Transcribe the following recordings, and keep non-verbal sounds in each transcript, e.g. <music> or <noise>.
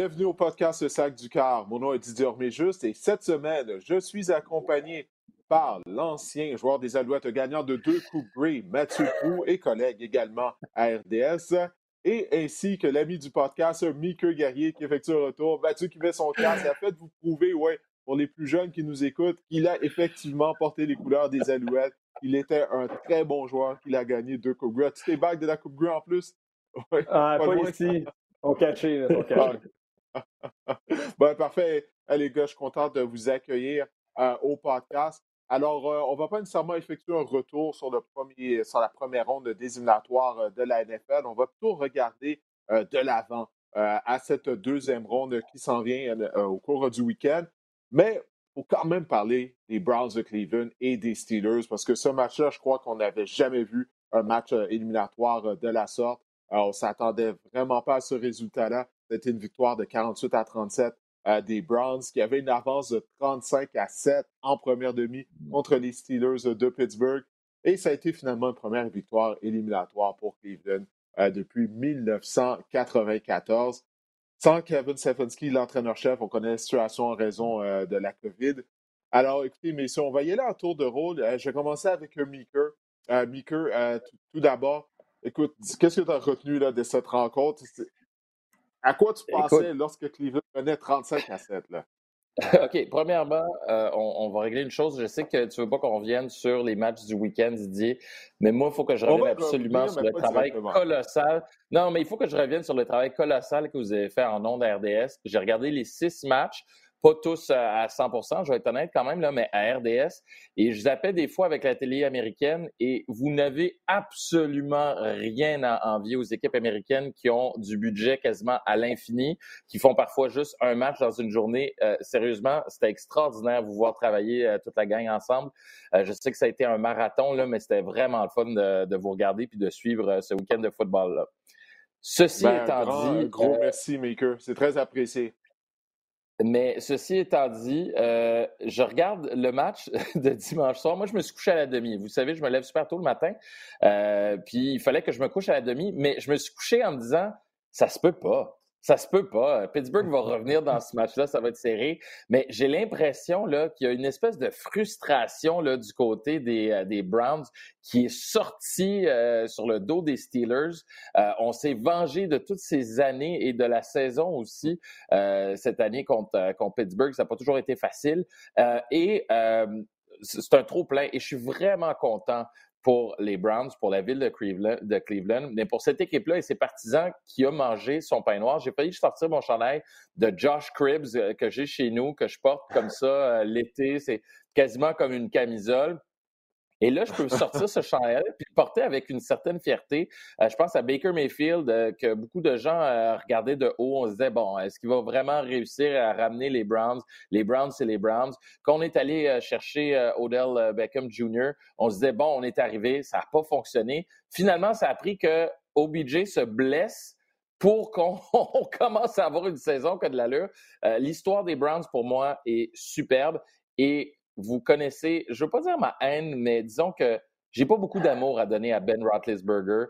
Bienvenue au podcast Le Sac du Car. Mon nom est Didier Orméjuste et cette semaine, je suis accompagné par l'ancien joueur des Alouettes gagnant de deux Coupes Grey, Mathieu Prou, et collègue également à RDS, et ainsi que l'ami du podcast, Mickey Guerrier, qui effectue un retour. Mathieu qui met son casque. a fait vous prouver, ouais, pour les plus jeunes qui nous écoutent, qu'il a effectivement porté les couleurs des Alouettes. Il était un très bon joueur, qu'il a gagné deux Coupes Grey. Tu t'es bagues de la Coupe Grey en plus? ah, pas, ici. On catché, on catché. Ben, parfait. les gars, je suis content de vous accueillir euh, au podcast. Alors, euh, on ne va pas nécessairement effectuer un retour sur, le premier, sur la première ronde désignatoire euh, de la NFL. On va plutôt regarder de l'avant à cette deuxième ronde qui s'en vient au cours du week-end. Mais il faut quand même parler des Browns de Cleveland et des Steelers parce que ce match-là, je crois qu'on n'avait jamais vu un match éliminatoire de la sorte. on ne s'attendait vraiment pas à ce résultat-là. C'était une victoire de 48 à 37 euh, des Browns qui avaient une avance de 35 à 7 en première demi contre les Steelers de Pittsburgh. Et ça a été finalement une première victoire éliminatoire pour Cleveland euh, depuis 1994. Sans Kevin Stefanski, l'entraîneur-chef, on connaît la situation en raison euh, de la COVID. Alors, écoutez, messieurs, on va y aller en tour de rôle. je vais commencer avec Meeker. Meeker, tout, d'abord, écoute, qu'est-ce que tu as retenu là, de cette rencontre? À quoi tu pensais lorsque Cleveland menait 35 à 7? Là? <laughs> OK. Premièrement, euh, on, va régler une chose. Je sais que tu ne veux pas qu'on revienne sur les matchs du week-end, Didier, mais moi, il faut que je revienne absolument sur le travail colossal. Non, mais il faut que je revienne sur le travail colossal que vous avez fait en ondes RDS. J'ai regardé les six matchs pas tous à 100% je vais être honnête quand même, là, mais à RDS. Et je zappais des fois avec la télé américaine et vous n'avez absolument rien à envier aux équipes américaines qui ont du budget quasiment à l'infini, qui font parfois juste un match dans une journée. Euh, sérieusement, c'était extraordinaire de vous voir travailler euh, toute la gang ensemble. Euh, je sais que ça a été un marathon, là, mais c'était vraiment le fun de, vous regarder puis de suivre ce week-end de football-là. Ceci ben, étant dit. gros merci, Maker. C'est très apprécié. Mais ceci étant dit, euh, je regarde le match <laughs> de dimanche soir. Moi, je me suis couché à la demi. Vous savez, je me lève super tôt le matin. Euh, puis il fallait que je me couche à la demi. Mais je me suis couché en me disant, ça se peut pas. Ça se peut pas. Pittsburgh va <laughs> revenir dans ce match-là, ça va être serré. Mais j'ai l'impression là qu'il y a une espèce de frustration là du côté des, euh, des Browns qui est sortie euh, sur le dos des Steelers. Euh, on s'est vengé de toutes ces années et de la saison aussi cette année contre, contre Pittsburgh. Ça n'a pas toujours été facile. et c'est un trop plein et je suis vraiment content pour les Browns, pour la ville de Cleveland, mais pour cette équipe-là et ses partisans qui ont mangé son pain noir. J'ai failli sortir mon chandail de Josh Cribbs euh, que j'ai chez nous, que je porte comme ça euh, l'été. C'est quasiment comme une camisole. Et là, je peux sortir ce chandail puis le porter avec une certaine fierté. Euh, je pense à Baker Mayfield, euh, que beaucoup de gens euh, regardaient de haut. On se disait, bon, est-ce qu'il va vraiment réussir à ramener les Browns? Les Browns, c'est les Browns. Quand on est allé chercher Odell Beckham Jr., on se disait, bon, on est arrivé, ça n'a pas fonctionné. Finalement, ça a pris que OBJ se blesse pour qu'on <laughs> commence à avoir une saison qui a de l'allure. L'histoire des Browns, pour moi, est superbe. Et vous connaissez, je veux pas dire ma haine, mais disons que j'ai pas beaucoup d'amour à donner à Ben Roethlisberger.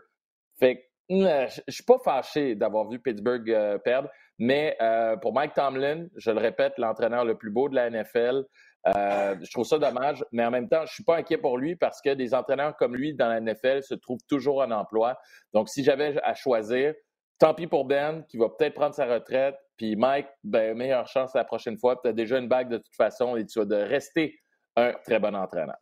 Fait que euh, je suis pas fâché d'avoir vu Pittsburgh euh, perdre, mais euh, pour Mike Tomlin, je le répète, l'entraîneur le plus beau de la NFL, je trouve ça dommage, mais en même temps, je suis pas inquiet pour lui parce que des entraîneurs comme lui dans la NFL se trouvent toujours en emploi. Donc, si j'avais à choisir, tant pis pour Ben, qui va peut-être prendre sa retraite, puis Mike, ben, meilleure chance la prochaine fois. Tu as déjà une bague de toute façon et tu vas de rester un très bon entraîneur.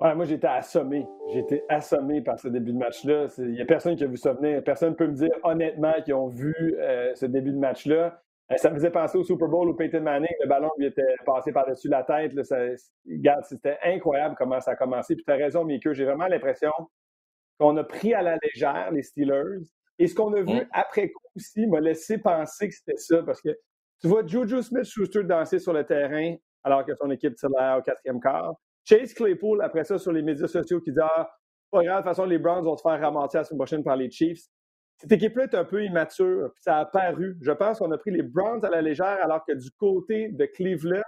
Ouais, moi, j'étais assommé. J'étais assommé par ce début de match-là. Il n'y a personne qui a vu ça. Personne ne peut me dire honnêtement qu'ils ont vu euh, ce début de match-là. Euh, ça me faisait penser au Super Bowl où Peyton Manning, le ballon lui était passé par-dessus la tête. c'était incroyable comment ça a commencé. Puis tu as raison, Mickey, j'ai vraiment l'impression qu'on a pris à la légère les Steelers. Et ce qu'on a vu après coup aussi m'a laissé penser que c'était ça, parce que tu vois Juju Smith-Schuster danser sur le terrain alors que son équipe tire au quatrième quart. Chase Claypool, après ça, sur les médias sociaux, qui dit Ah, pas grave, de toute façon, les Browns vont se faire ramasser la semaine prochaine par les Chiefs. Cette équipe-là est un peu immature, puis ça a paru. Je pense qu'on a pris les Browns à la légère, alors que du côté de Cleveland,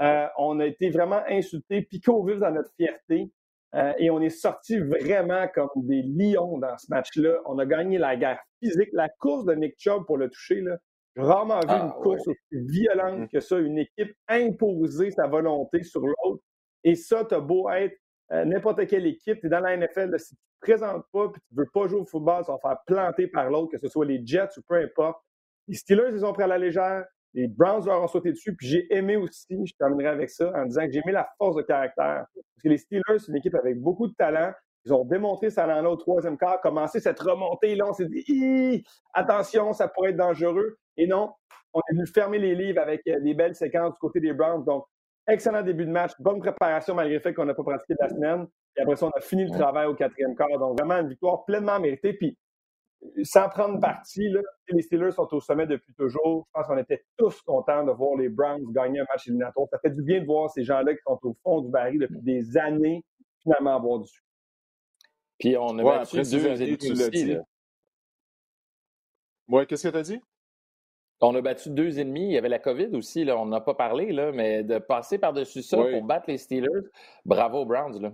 euh, on a été vraiment insultés, piqués au vif dans notre fierté. Euh, et on est sorti vraiment comme des lions dans ce match-là. On a gagné la guerre physique. La course de Nick Chubb pour le toucher, là, J'ai rarement vu une ah, course aussi violente mmh. que ça, une équipe imposer sa volonté sur l'autre. Et ça, tu as beau être euh, n'importe quelle équipe, tu es dans la NFL, si tu ne te présentes pas et tu ne veux pas jouer au football, ça va faire planter par l'autre, que ce soit les Jets ou peu importe. Les Steelers, ils ont pris à la légère. Les Browns leur ont sauté dessus. Puis j'ai aimé aussi, je terminerai avec ça, en disant que j'ai aimé la force de caractère. Parce que les Steelers, c'est une équipe avec beaucoup de talent. Ils ont démontré ça talent-là au troisième quart, commencé cette remontée. Là, on s'est dit, attention, ça pourrait être dangereux. Et non, on est venu fermer les livres avec euh, des belles séquences du côté des Browns. Donc, excellent début de match, bonne préparation malgré le fait qu'on n'a pas pratiqué de la semaine. Et après ça, on a fini le travail au quatrième quart. Donc, vraiment une victoire pleinement méritée. Puis, sans prendre parti, là, les Steelers sont au sommet depuis toujours. Je pense qu'on était tous contents de voir les Browns gagner un match éliminatoire. Ça fait du bien de voir ces gens-là qui sont au fond du baril depuis des années finalement avoir du succès. Puis on a battu deux ennemis aussi. Oui, qu'est-ce que tu as dit? On a battu deux ennemis. Il y avait la COVID aussi, là. on n'a pas parlé, là, mais de passer par-dessus ça pour battre les Steelers, bravo Browns. Là.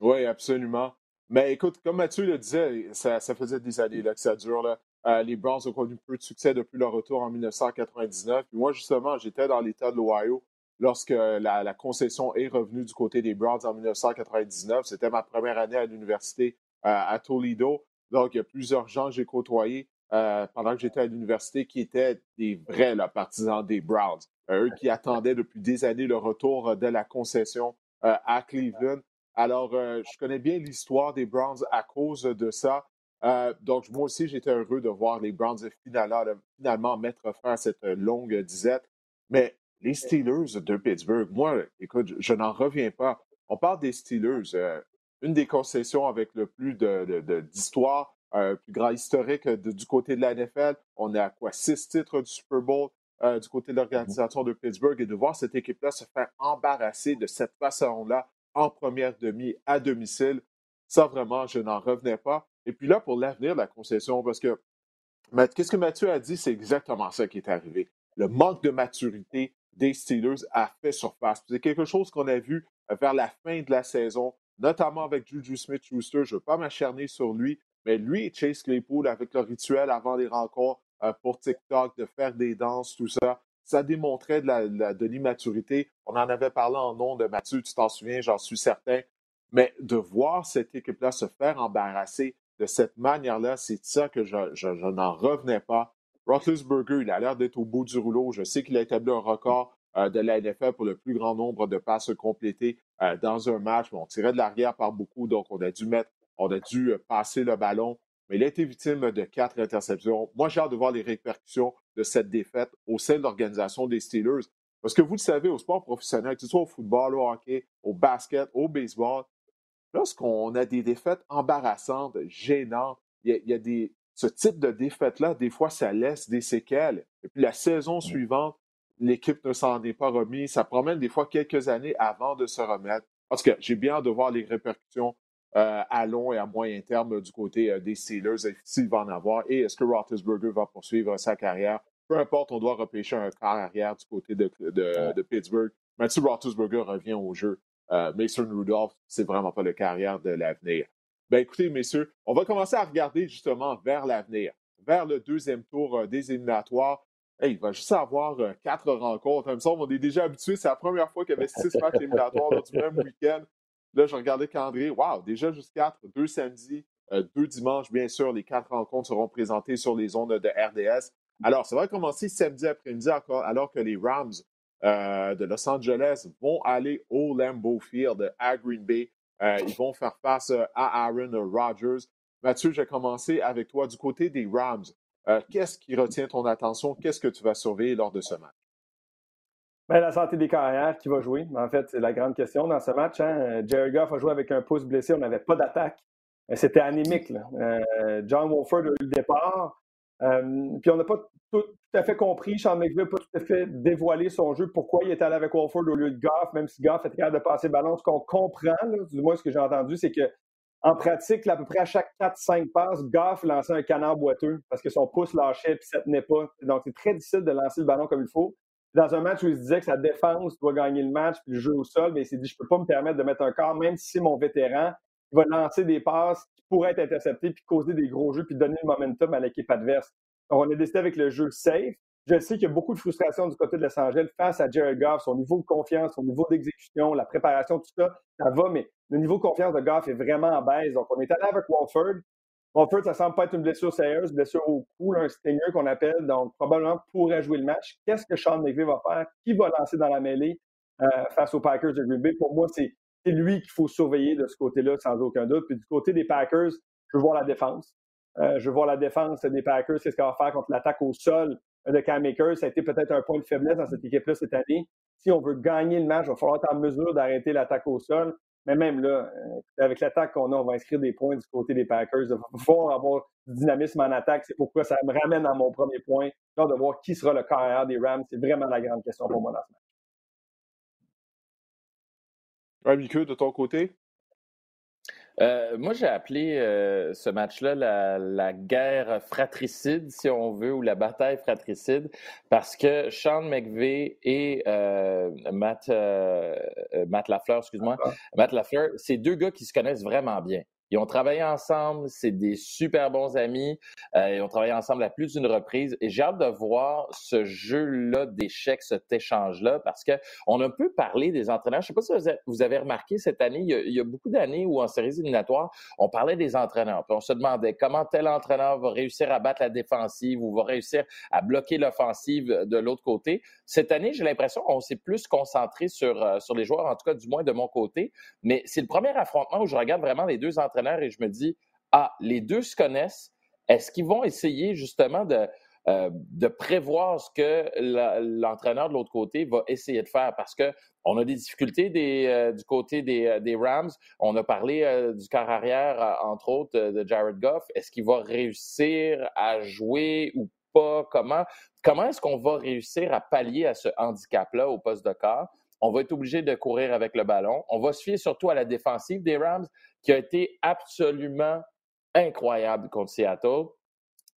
Oui, absolument. Mais écoute, comme Mathieu le disait, ça, faisait des années que ça dure. Là. Euh, les Browns ont connu peu de succès depuis leur retour en 1999. Puis moi, justement, j'étais dans l'État de l'Ohio lorsque la, concession est revenue du côté des Browns en 1999. C'était ma première année à l'université euh, à Toledo. Donc, il y a plusieurs gens que j'ai côtoyés euh, pendant que j'étais à l'université qui étaient des vrais partisans des Browns. eux qui attendaient depuis des années le retour de la concession à Cleveland. Alors, euh, je connais bien l'histoire des Browns à cause de ça. Euh, donc, moi aussi, j'étais heureux de voir les Browns finalement, mettre fin à cette longue disette. Mais les Steelers de Pittsburgh, moi, écoute, je, n'en reviens pas. On parle des Steelers, euh, une des concessions avec le plus d'histoire, de, plus grand historique du côté de la NFL. On a quoi, six titres du Super Bowl du côté de l'organisation de Pittsburgh et de voir cette équipe-là se faire embarrasser de cette façon-là en première demi à domicile. Ça, vraiment, je n'en revenais pas. Et puis là, pour l'avenir de la concession, parce que qu'est-ce que Mathieu a dit, c'est exactement ça qui est arrivé. Le manque de maturité des Steelers a fait surface. C'est quelque chose qu'on a vu vers la fin de la saison, notamment avec Juju Smith-Schuster. Je ne veux pas m'acharner sur lui, mais lui et Chase Claypool, avec leur rituel avant les rencontres euh, pour TikTok, de faire des danses, tout ça, ça démontrait de l'immaturité. On en avait parlé en nom de Mathieu, tu t'en souviens, j'en suis certain. Mais de voir cette équipe-là se faire embarrasser de cette manière-là, c'est ça que je, n'en revenais pas. Roethlisberger, il a l'air d'être au bout du rouleau. Je sais qu'il a établi un record euh, de la NFL pour le plus grand nombre de passes complétées euh, dans un match. on tirait de l'arrière par beaucoup, donc on a dû mettre, on a dû euh, passer le ballon mais il a été victime de quatre interceptions. Moi, j'ai hâte de voir les répercussions de cette défaite au sein de l'organisation des Steelers. Parce que vous le savez, au sport professionnel, que ce soit au football, au hockey, au basket, au baseball, lorsqu'on a des défaites embarrassantes, gênantes, il y a, des, ce type de défaite-là, des fois, ça laisse des séquelles. Et puis la saison suivante, l'équipe ne s'en est pas remise. Ça promène des fois quelques années avant de se remettre. Parce que j'ai bien hâte de voir les répercussions à long et à moyen terme du côté euh, des Steelers, s'il va en avoir, et est-ce que Roethlisberger va poursuivre sa carrière? Peu importe, on doit repêcher un quart arrière du côté de, de, Pittsburgh. Même si Roethlisberger revient au jeu, euh, Mason Rudolph, c'est vraiment pas le carrière de l'avenir. Ben écoutez, messieurs, on va commencer à regarder justement vers l'avenir, vers le deuxième tour des éliminatoires. il va juste avoir quatre rencontres. Même ça, on est déjà habitué. C'est la première fois qu'il y avait six matchs éliminatoires dans du même week-end. Là, je regardais le calendrier. Wow, déjà juste quatre, deux samedis, euh, deux dimanches, bien sûr. Les quatre rencontres seront présentées sur les ondes de RDS. Alors, ça va commencer samedi après-midi alors que les Rams euh, de Los Angeles vont aller au Lambeau Field à Green Bay. Euh, ils vont faire face à Aaron Rodgers. Mathieu, je vais commencer avec toi. Du côté des Rams, qu'est-ce qui retient ton attention? Qu'est-ce que tu vas surveiller lors de ce match? Ben, la santé des carrières qui va jouer. En fait, c'est la grande question dans ce match. Hein. Jerry Goff a joué avec un pouce blessé. On n'avait pas d'attaque. C'était anémique. Euh, John Wolford a eu le départ. Euh, puis on n'a pas tout, à fait compris. Sean McVay n'a pas tout à fait dévoilé son jeu, pourquoi il était allé avec Wolford au lieu de Goff, même si Goff était capable de passer le ballon. Ce qu'on comprend, du moins ce que j'ai entendu, c'est que en pratique, à peu près à chaque 4-5 passes, Goff lançait un canard boiteux parce que son pouce lâchait et ça tenait pas. Donc, c'est très difficile de lancer le ballon comme il faut dans un match où il se disait que sa défense doit gagner le match puis le jeu au sol, mais il s'est dit je peux pas me permettre de mettre un corps, même si mon vétéran, va lancer des passes qui pourraient être interceptées puis causer des gros jeux puis donner le momentum à l'équipe adverse. Donc, on a décidé avec le jeu safe. Je sais qu'il y a beaucoup de frustration du côté de Los Angeles face à Jared Goff, son niveau de confiance, son niveau d'exécution, la préparation, tout ça, ça va, mais le niveau de confiance de Goff est vraiment en baisse. Donc, on est allé avec Walford. Walford, ça semble pas être une blessure sérieuse, blessure au cou, un stinger qu'on appelle, donc probablement pourrait jouer le match. Qu'est-ce que Sean McVay va faire? Qui va lancer dans la mêlée euh, face aux Packers de Green Bay? Pour moi, c'est lui qu'il faut surveiller de ce côté-là, sans aucun doute. Puis du côté des Packers, je veux voir la défense. Euh, je veux voir la défense des Packers, c'est ce qu'elle va faire contre l'attaque au sol de Cam. Ça a été peut-être un point de faiblesse dans cette équipe-là cette année. Si on veut gagner le match, il va falloir être en mesure d'arrêter l'attaque au sol. Mais même là, euh, avec l'attaque qu'on a, on va inscrire des points du côté des Packers. Il va avoir du dynamisme en attaque. C'est pourquoi ça me ramène à mon premier point. De voir qui sera le carrière des Rams, c'est vraiment la grande question pour moi dans ce match. Ouais, de ton côté? Euh, moi, j'ai appelé euh, ce match-là la, guerre fratricide, si on veut, ou la bataille fratricide, parce que Sean McVay et euh, Matt, Matt Lafleur, excuse-moi, Matt Lafleur, c'est deux gars qui se connaissent vraiment bien. Ils ont travaillé ensemble, c'est des super bons amis. Euh, ils ont travaillé ensemble à plus d'une reprise. Et j'ai hâte de voir ce jeu-là d'échecs, cet échange-là, parce que on a un peu parlé des entraîneurs. Je ne sais pas si vous avez remarqué cette année, il y a, beaucoup d'années où en séries éliminatoires, on parlait des entraîneurs. On se demandait comment tel entraîneur va réussir à battre la défensive ou va réussir à bloquer l'offensive de l'autre côté. Cette année, j'ai l'impression qu'on s'est plus concentré sur, euh, sur les joueurs, en tout cas du moins de mon côté. Mais c'est le premier affrontement où je regarde vraiment les deux entraîneurs et je me dis, ah, les deux se connaissent. Est-ce qu'ils vont essayer justement de, euh, de prévoir ce que l'entraîneur de l'autre côté va essayer de faire? Parce qu'on a des difficultés des, euh, du côté des, euh, des, Rams. On a parlé du quart arrière, entre autres, de Jared Goff. Est-ce qu'il va réussir à jouer ou pas? Comment, comment est-ce qu'on va réussir à pallier à ce handicap-là au poste de quart? On va être obligé de courir avec le ballon. On va se fier surtout à la défensive des Rams, qui a été absolument incroyable contre Seattle.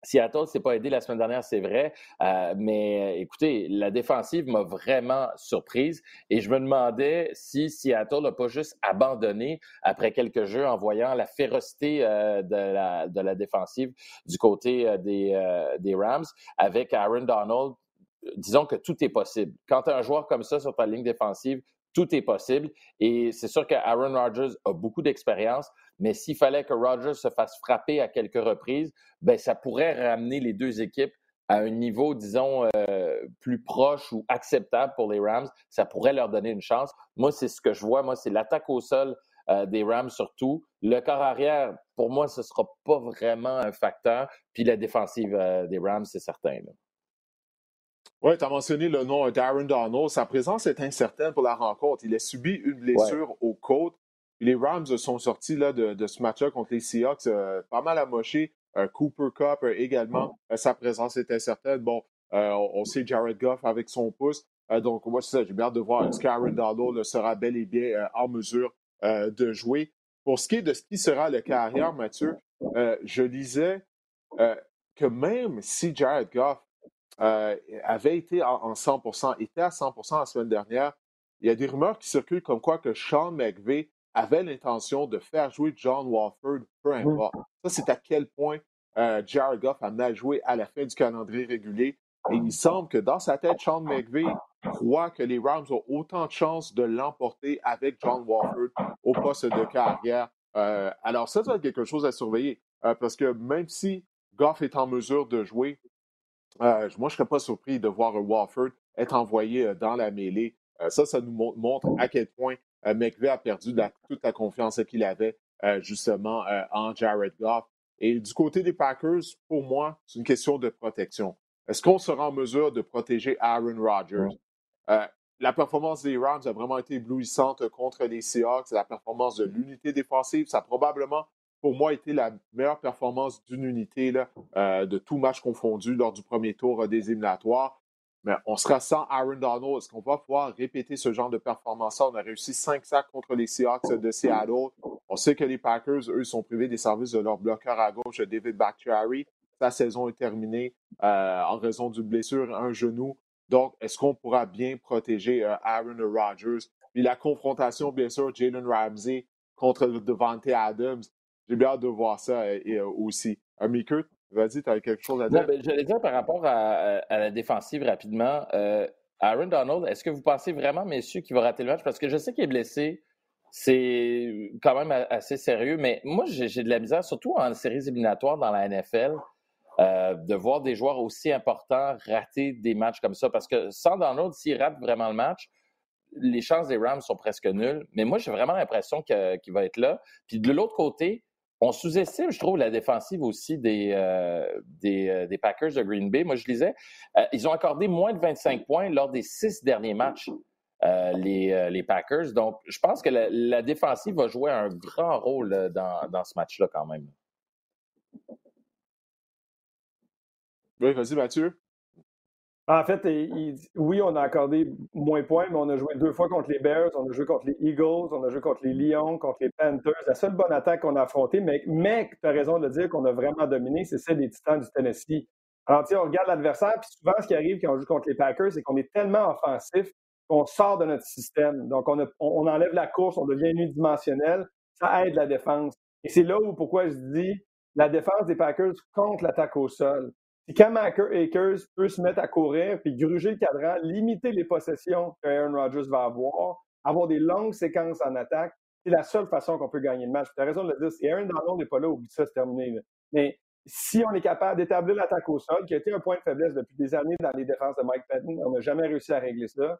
Seattle s'est pas aidé la semaine dernière, c'est vrai, euh, mais écoutez, la défensive m'a vraiment surprise et je me demandais si Seattle n'a pas juste abandonné après quelques jeux en voyant la férocité euh, de, la, défensive du côté euh, des, des Rams avec Aaron Donald disons que tout est possible. Quand tu as un joueur comme ça sur ta ligne défensive, tout est possible. Et c'est sûr qu'Aaron Rodgers a beaucoup d'expérience, mais s'il fallait que Rodgers se fasse frapper à quelques reprises, ben ça pourrait ramener les deux équipes à un niveau, disons, euh, plus proche ou acceptable pour les Rams. Ça pourrait leur donner une chance. Moi, c'est ce que je vois. Moi, c'est l'attaque au sol euh, des Rams surtout. Le corps arrière, pour moi, ce ne sera pas vraiment un facteur. Puis la défensive euh, des Rams, c'est certain. Oui, tu as mentionné le nom d'Aaron Donald. Sa présence est incertaine pour la rencontre. Il a subi une blessure au côte. Les Rams sont sortis là, de, ce match-là contre les Seahawks euh, pas mal amochés. Euh, Cooper Cup euh, également, sa présence est incertaine. Bon, on, sait Jared Goff avec son pouce. donc, moi, c'est ça, j'ai bien hâte de voir est-ce qu'Aaron Donald sera bel et bien en mesure de jouer. Pour ce qui est de ce qui sera le carrière, Mathieu, je lisais que même si Jared Goff euh, avait été en, 100% était à 100% la semaine dernière. Il y a des rumeurs qui circulent comme quoi que Sean McVay avait l'intention de faire jouer John Walford, peu importe. Ça, c'est à quel point euh, Jared Goff a mal joué à la fin du calendrier régulier. Et il semble que dans sa tête, Sean McVay croit que les Rams ont autant de chances de l'emporter avec John Walford au poste de carrière. Euh, alors, ça, ça va être quelque chose à surveiller. parce que même si Goff est en mesure de jouer, moi, je ne serais pas surpris de voir Walford être envoyé euh, dans la mêlée. Euh, ça, ça nous montre à quel point McVeigh a perdu toute la confiance qu'il avait justement en Jared Goff. Et du côté des Packers, pour moi, c'est une question de protection. Est-ce qu'on sera en mesure de protéger Aaron Rodgers? la performance des Rams a vraiment été éblouissante contre les Seahawks. La performance de l'unité défensive, ça a probablement pour moi, été la meilleure performance d'une unité euh, de tout match confondu lors du premier tour euh, des éliminatoires. Mais on sera sans Aaron Donald. Est-ce qu'on va pouvoir répéter ce genre de performance-là? On a réussi cinq sacs contre les Seahawks de Seattle. On sait que les Packers, eux, sont privés des services de leur bloqueur à gauche, David Bakhtiari. Sa saison est terminée euh, en raison d'une blessure à un genou. Donc, est-ce qu'on pourra bien protéger Aaron Rodgers? Puis la confrontation, bien sûr, Jalen Ramsey contre Devante Adams. J'ai bien hâte de voir ça euh, et, euh, aussi. Euh, Vas-y, tu as quelque chose à dire? Non, ben, j'allais dire par rapport à, la défensive rapidement. Euh, Aaron Donald, est-ce que vous pensez vraiment, messieurs, qu'il va rater le match? Parce que je sais qu'il est blessé. C'est quand même assez sérieux, mais moi, j'ai de la misère, surtout en séries éliminatoires dans la NFL, euh, de voir des joueurs aussi importants rater des matchs comme ça. Parce que sans Donald, s'il rate vraiment le match, les chances des Rams sont presque nulles. Mais moi, j'ai vraiment l'impression qu'il va être là. Puis de l'autre côté, on sous-estime, je trouve, la défensive aussi des, euh, euh, Packers de Green Bay. Moi, je disais, euh, ils ont accordé moins de 25 points lors des six derniers matchs, les, les, Packers. Donc, je pense que la, défensive va jouer un grand rôle dans, dans ce match-là quand même. Oui, vas-y, Mathieu. En fait, oui, on a accordé moins de points, mais on a joué deux fois contre les Bears, on a joué contre les Eagles, on a joué contre les Lions, contre les Panthers. La seule bonne attaque qu'on a affrontée, mais, mais tu as raison de dire qu'on a vraiment dominé, c'est celle des Titans du Tennessee. Alors, on regarde l'adversaire, puis souvent, ce qui arrive quand on joue contre les Packers, c'est qu'on est tellement offensif qu'on sort de notre système. Donc, on, on enlève la course, on devient unidimensionnel. Ça aide la défense. Et c'est là où, pourquoi je dis, la défense des Packers contre l'attaque au sol. Si Cam Akers peut se mettre à courir puis gruger le cadran, limiter les possessions que Aaron Rodgers va avoir, avoir des longues séquences en attaque, c'est la seule façon qu'on peut gagner le match. Tu as raison de le dire. Si Aaron Donald n'est pas là, oublie ça, c'est terminé. Mais si on est capable d'établir l'attaque au sol, qui a été un point de faiblesse depuis des années dans les défenses de Mike Patton, on n'a jamais réussi à régler ça.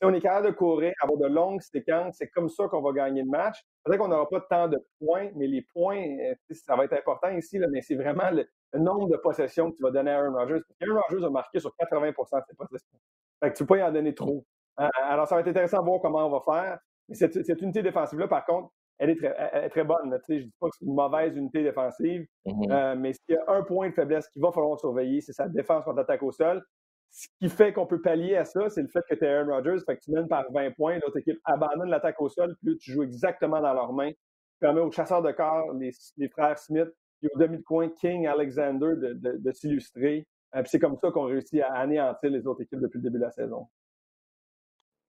Si on est capable de courir, avoir de longues séquences, c'est comme ça qu'on va gagner le match. Peut-être qu'on n'aura pas tant de points, mais les points, euh, ça va être important ici, mais c'est vraiment le, nombre de possessions que tu vas donner à Aaron Rodgers. Aaron Rodgers a marqué sur 80% de ses possessions. Fait que tu ne peux pas y en donner trop. Euh, alors, ça va être intéressant de voir comment on va faire. Mais cette, unité défensive-là, par contre, elle est très, très bonne. Je ne dis pas que c'est une mauvaise unité défensive, mm-hmm. euh, mais s'il y a un point de faiblesse qu'il va falloir surveiller, c'est sa défense contre l'attaque au sol. Ce qui fait qu'on peut pallier à ça, c'est le fait que tu es Aaron Rodgers, fait que tu mènes par 20 points, l'autre équipe abandonne l'attaque au sol, puis tu joues exactement dans leurs mains. Tu permets aux chasseurs de corps, les, frères Smith, et au demi de coin King, Alexander de, s'illustrer. Euh, puis c'est comme ça qu'on réussit à anéantir les autres équipes depuis le début de la saison.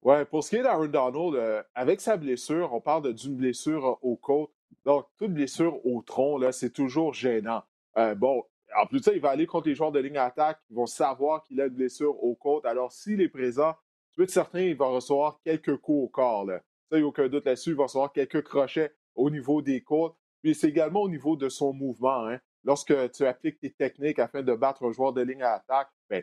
Ouais, pour ce qui est d'Aaron Donald, euh, avec sa blessure, on parle d'une blessure au côte. Donc, toute blessure au tronc, là, c'est toujours gênant. Euh, bon, en plus de ça, il va aller contre les joueurs de ligne attaque. Ils vont savoir qu'il a une blessure au côte. Alors, s'il est présent, tu peux être certain qu'il va recevoir quelques coups au corps. Là. Ça, il n'y a aucun doute là-dessus. Il va recevoir quelques crochets au niveau des côtes. Puis c'est également au niveau de son mouvement. Hein. Lorsque tu appliques tes techniques afin de battre un joueur de ligne à attaque, bien,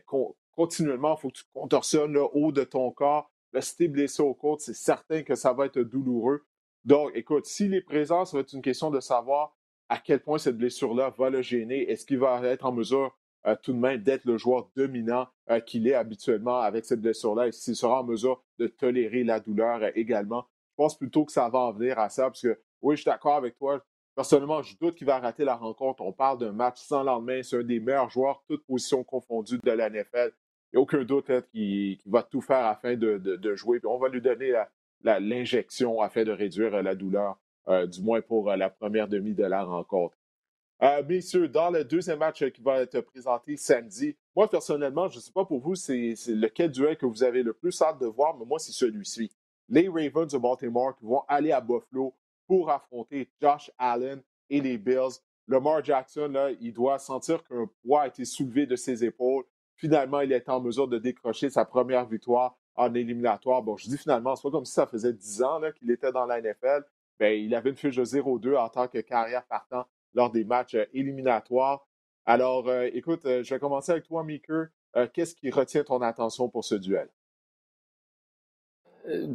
continuellement, il faut que tu contorsionnes le haut de ton corps. Si tu es blessé aux côtes, c'est certain que ça va être douloureux. Donc, écoute, s'il est présent, ça va être une question de savoir à quel point cette blessure-là va le gêner. Est-ce qu'il va être en mesure euh, tout de même d'être le joueur dominant euh, qu'il est habituellement avec cette blessure-là et s'il sera en mesure de tolérer la douleur euh, également? Je pense plutôt que ça va en venir à ça parce que oui, je suis d'accord avec toi. Personnellement, je doute qu'il va rater la rencontre. On parle d'un match sans lendemain. C'est un des meilleurs joueurs, toutes positions confondues de la NFL. Il n'y a aucun doute qu'il va tout faire afin de, jouer. on va lui donner l'injection afin de réduire la douleur. Euh, du moins pour euh, la première demi de la rencontre. Euh, messieurs, dans le deuxième match qui va être présenté samedi, moi personnellement, je ne sais pas pour vous, c'est lequel duel que vous avez le plus hâte de voir, mais moi, c'est celui-ci. Les Ravens de Baltimore qui vont aller à Buffalo pour affronter Josh Allen et les Bills. Lamar Jackson, là, il doit sentir qu'un poids a été soulevé de ses épaules. Finalement, il est en mesure de décrocher sa première victoire en éliminatoire. Bon, je dis finalement, c'est pas comme si ça faisait dix ans qu'il était dans la NFL, ben, il avait une fiche de 0-2 en tant que carrière partant lors des matchs euh, éliminatoires. Alors, euh, écoute, euh, je vais commencer avec toi, Meeker. Qu'est-ce qui retient ton attention pour ce duel?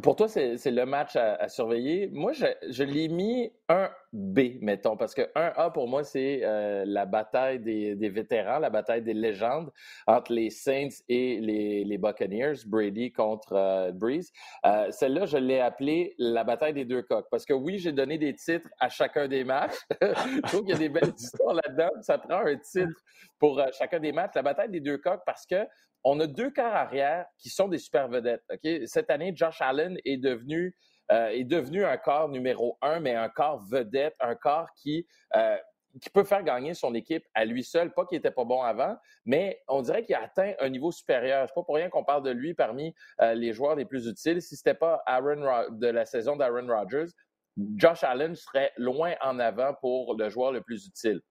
Pour toi, c'est le match à, surveiller. Moi, je, l'ai mis un B, mettons, parce que 1A pour moi, c'est euh, la bataille des, vétérans, la bataille des légendes entre les Saints et les, Buccaneers, Brady contre euh, Breeze. Euh, celle-là, je l'ai appelée la bataille des deux coques, parce que oui, j'ai donné des titres à chacun des matchs. <laughs> je trouve qu'il y a des belles histoires là-dedans. Ça prend un titre pour chacun des matchs. La bataille des deux coques, parce que on a deux quarts arrière qui sont des super vedettes. Cette année, Josh Allen est devenu euh, est devenu un corps numéro un, mais un corps vedette, un corps qui, euh, peut faire gagner son équipe à lui seul. Pas qu'il n'était pas bon avant, mais on dirait qu'il a atteint un niveau supérieur. C'est pas pour rien qu'on parle de lui parmi euh, les joueurs les plus utiles. Si c'était pas Aaron de la saison d'Aaron Rodgers, Josh Allen serait loin en avant pour le joueur le plus utile.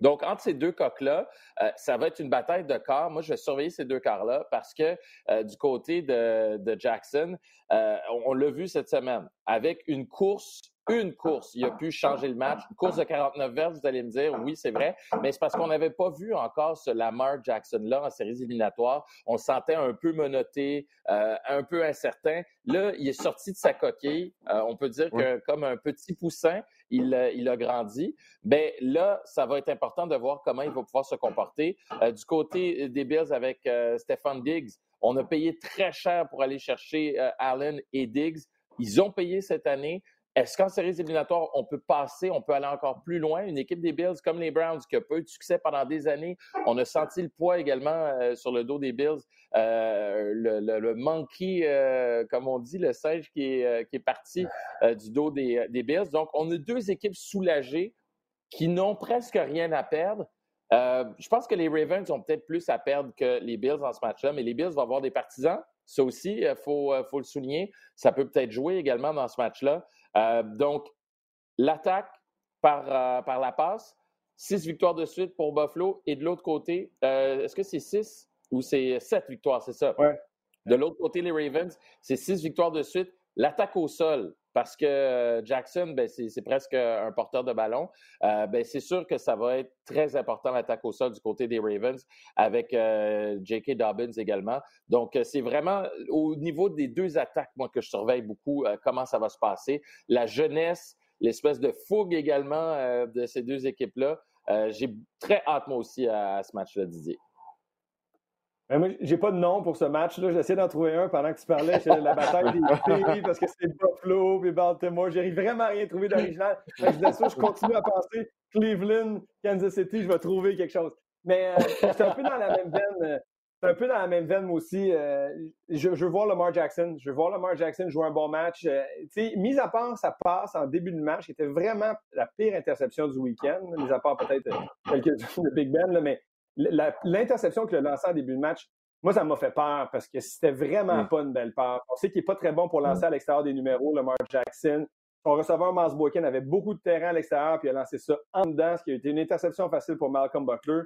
Donc, entre ces deux coques-là, euh, ça va être une bataille de corps. Moi, je vais surveiller ces deux corps-là parce que euh, du côté de, Jackson, euh, on l'a vu cette semaine, avec une course une course. Il a pu changer le match. Une course de 49 verres, vous allez me dire, oui, c'est vrai, mais c'est parce qu'on n'avait pas vu encore ce Lamar Jackson-là en séries éliminatoires. On sentait un peu menotté, euh, un peu incertain. Là, il est sorti de sa coquille. Euh, on peut dire que comme un petit poussin, il, euh, il, a grandi. Ben là, ça va être important de voir comment il va pouvoir se comporter. du côté des Bills avec Stephen Diggs, on a payé très cher pour aller chercher Allen et Diggs. Ils ont payé cette année. Est-ce qu'en séries éliminatoires, on peut passer, on peut aller encore plus loin? Une équipe des Bills comme les Browns qui a pas eu de succès pendant des années, on a senti le poids également euh, sur le dos des Bills. Euh, le, monkey, euh, comme on dit, le singe qui est, parti du dos des, des, Bills. Donc, on a deux équipes soulagées qui n'ont presque rien à perdre. je pense que les Ravens ont peut-être plus à perdre que les Bills en ce match-là, mais les Bills vont avoir des partisans. Ça aussi, il faut, faut, le souligner. Ça peut peut-être jouer également dans ce match-là. Euh, donc, l'attaque par, euh, par la passe, six victoires de suite pour Buffalo. Et de l'autre côté, euh, est-ce que c'est six ou c'est sept victoires, c'est ça? Ouais. De l'autre côté, les Ravens, c'est six victoires de suite. L'attaque au sol, parce que euh, Jackson, ben, c'est presque un porteur de ballon. Euh, ben, c'est sûr que ça va être très important l'attaque au sol du côté des Ravens avec euh, J.K. Dobbins également. Donc, c'est vraiment au niveau des deux attaques, moi, que je surveille beaucoup comment ça va se passer. La jeunesse, l'espèce de fougue également de ces deux équipes-là. J'ai très hâte, moi aussi, à ce match-là, Didier. Ben moi, j'ai pas de nom pour ce match-là. J'essaie d'en trouver un pendant que tu parlais. C'est la bataille des <laughs> pays parce que c'est Buffalo puis Baltimore. J'ai vraiment rien trouvé d'original. Je disais ça, je continue à penser Cleveland, Kansas City, je vais trouver quelque chose. Mais euh, c'est un peu dans la même veine. Euh, c'est un peu dans la même veine, moi aussi. Euh, je, veux voir Lamar Jackson. Je veux voir Lamar Jackson jouer un bon match. Euh, mis à part sa passe en début de match, qui était vraiment la pire interception du week-end, mis à part peut-être quelques-unes <laughs> de Big Ben, mais l'interception qu'il a lancée en début de match, moi, ça m'a fait peur parce que c'était vraiment mm. pas une belle passe. On sait qu'il n'est pas très bon pour mm. lancer à l'extérieur des numéros, le Mark Jackson. Son receveur, Mars Boykin, avait beaucoup de terrain à l'extérieur, puis il a lancé ça en dedans, ce qui a été une interception facile pour Malcolm Buckler.